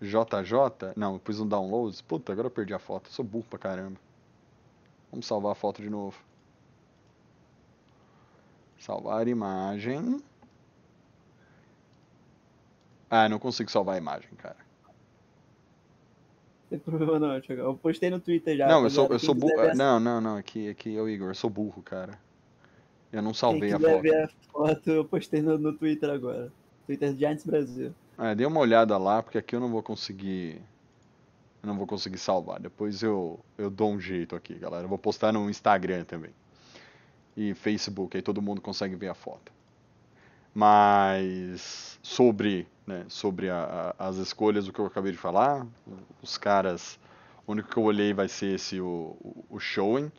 JJ? Não, eu pus um downloads. Puta, agora eu perdi a foto. Sou burro pra caramba. Vamos salvar a foto de novo. Salvar imagem. Ah, não consigo salvar a imagem, cara. Não tem problema não, Thiago. Eu postei no Twitter já. não, eu sou, rapaziada. eu sou burro. ver Não, não, não. Aqui, aqui é o Igor. Eu sou burro, cara. Eu não salvei a foto. ver a foto, eu postei no, no Twitter agora. Twitter Giants Brasil. É, dê uma olhada lá, porque aqui eu não vou conseguir. Eu não vou conseguir salvar. Depois eu, eu dou um jeito aqui, galera. Eu vou postar no Instagram também. E Facebook, aí todo mundo consegue ver a foto. Mas sobre, né, sobre a- a- as escolhas do que eu acabei de falar, os caras. O único que eu olhei vai ser esse o, o, o Showing.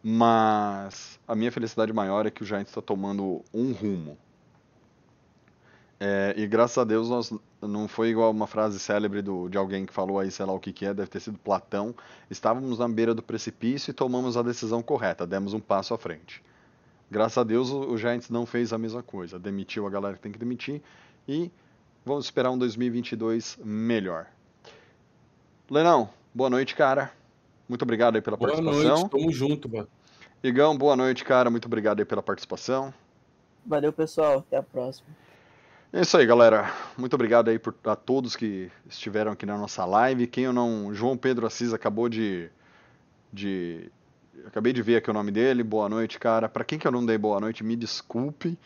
Mas a minha felicidade maior é que o Giants está tomando um rumo. É, e graças a Deus nós não foi igual uma frase célebre do, de alguém que falou aí, sei lá o que, que é, deve ter sido Platão. Estávamos na beira do precipício e tomamos a decisão correta, demos um passo à frente. Graças a Deus o, o Giants não fez a mesma coisa, demitiu a galera que tem que demitir e vamos esperar um 2022 melhor. Lenão, boa noite, cara. Muito obrigado aí pela Boa participação. noite, tamo junto, mano. Igão, boa noite, cara. Muito obrigado aí pela participação. Valeu, pessoal. Até a próxima. É isso aí, galera. Muito obrigado aí por, a todos que estiveram aqui na nossa live. Quem eu não. João Pedro Assis acabou de. de acabei de ver aqui o nome dele. Boa noite, cara. Para quem que eu não dei boa noite, me desculpe.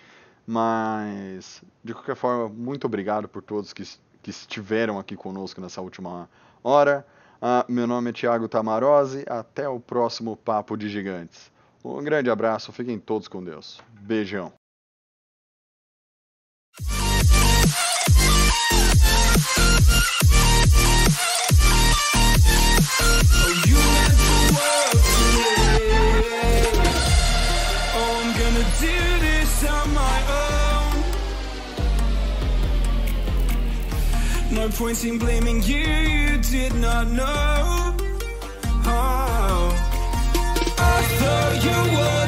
Mas, de qualquer forma, muito obrigado por todos que, que estiveram aqui conosco nessa última hora. Ah, meu nome é Thiago Tamarose. Até o próximo Papo de Gigantes. Um grande abraço. Fiquem todos com Deus. Beijão. Own. No point in blaming you, you did not know. Oh. I thought you were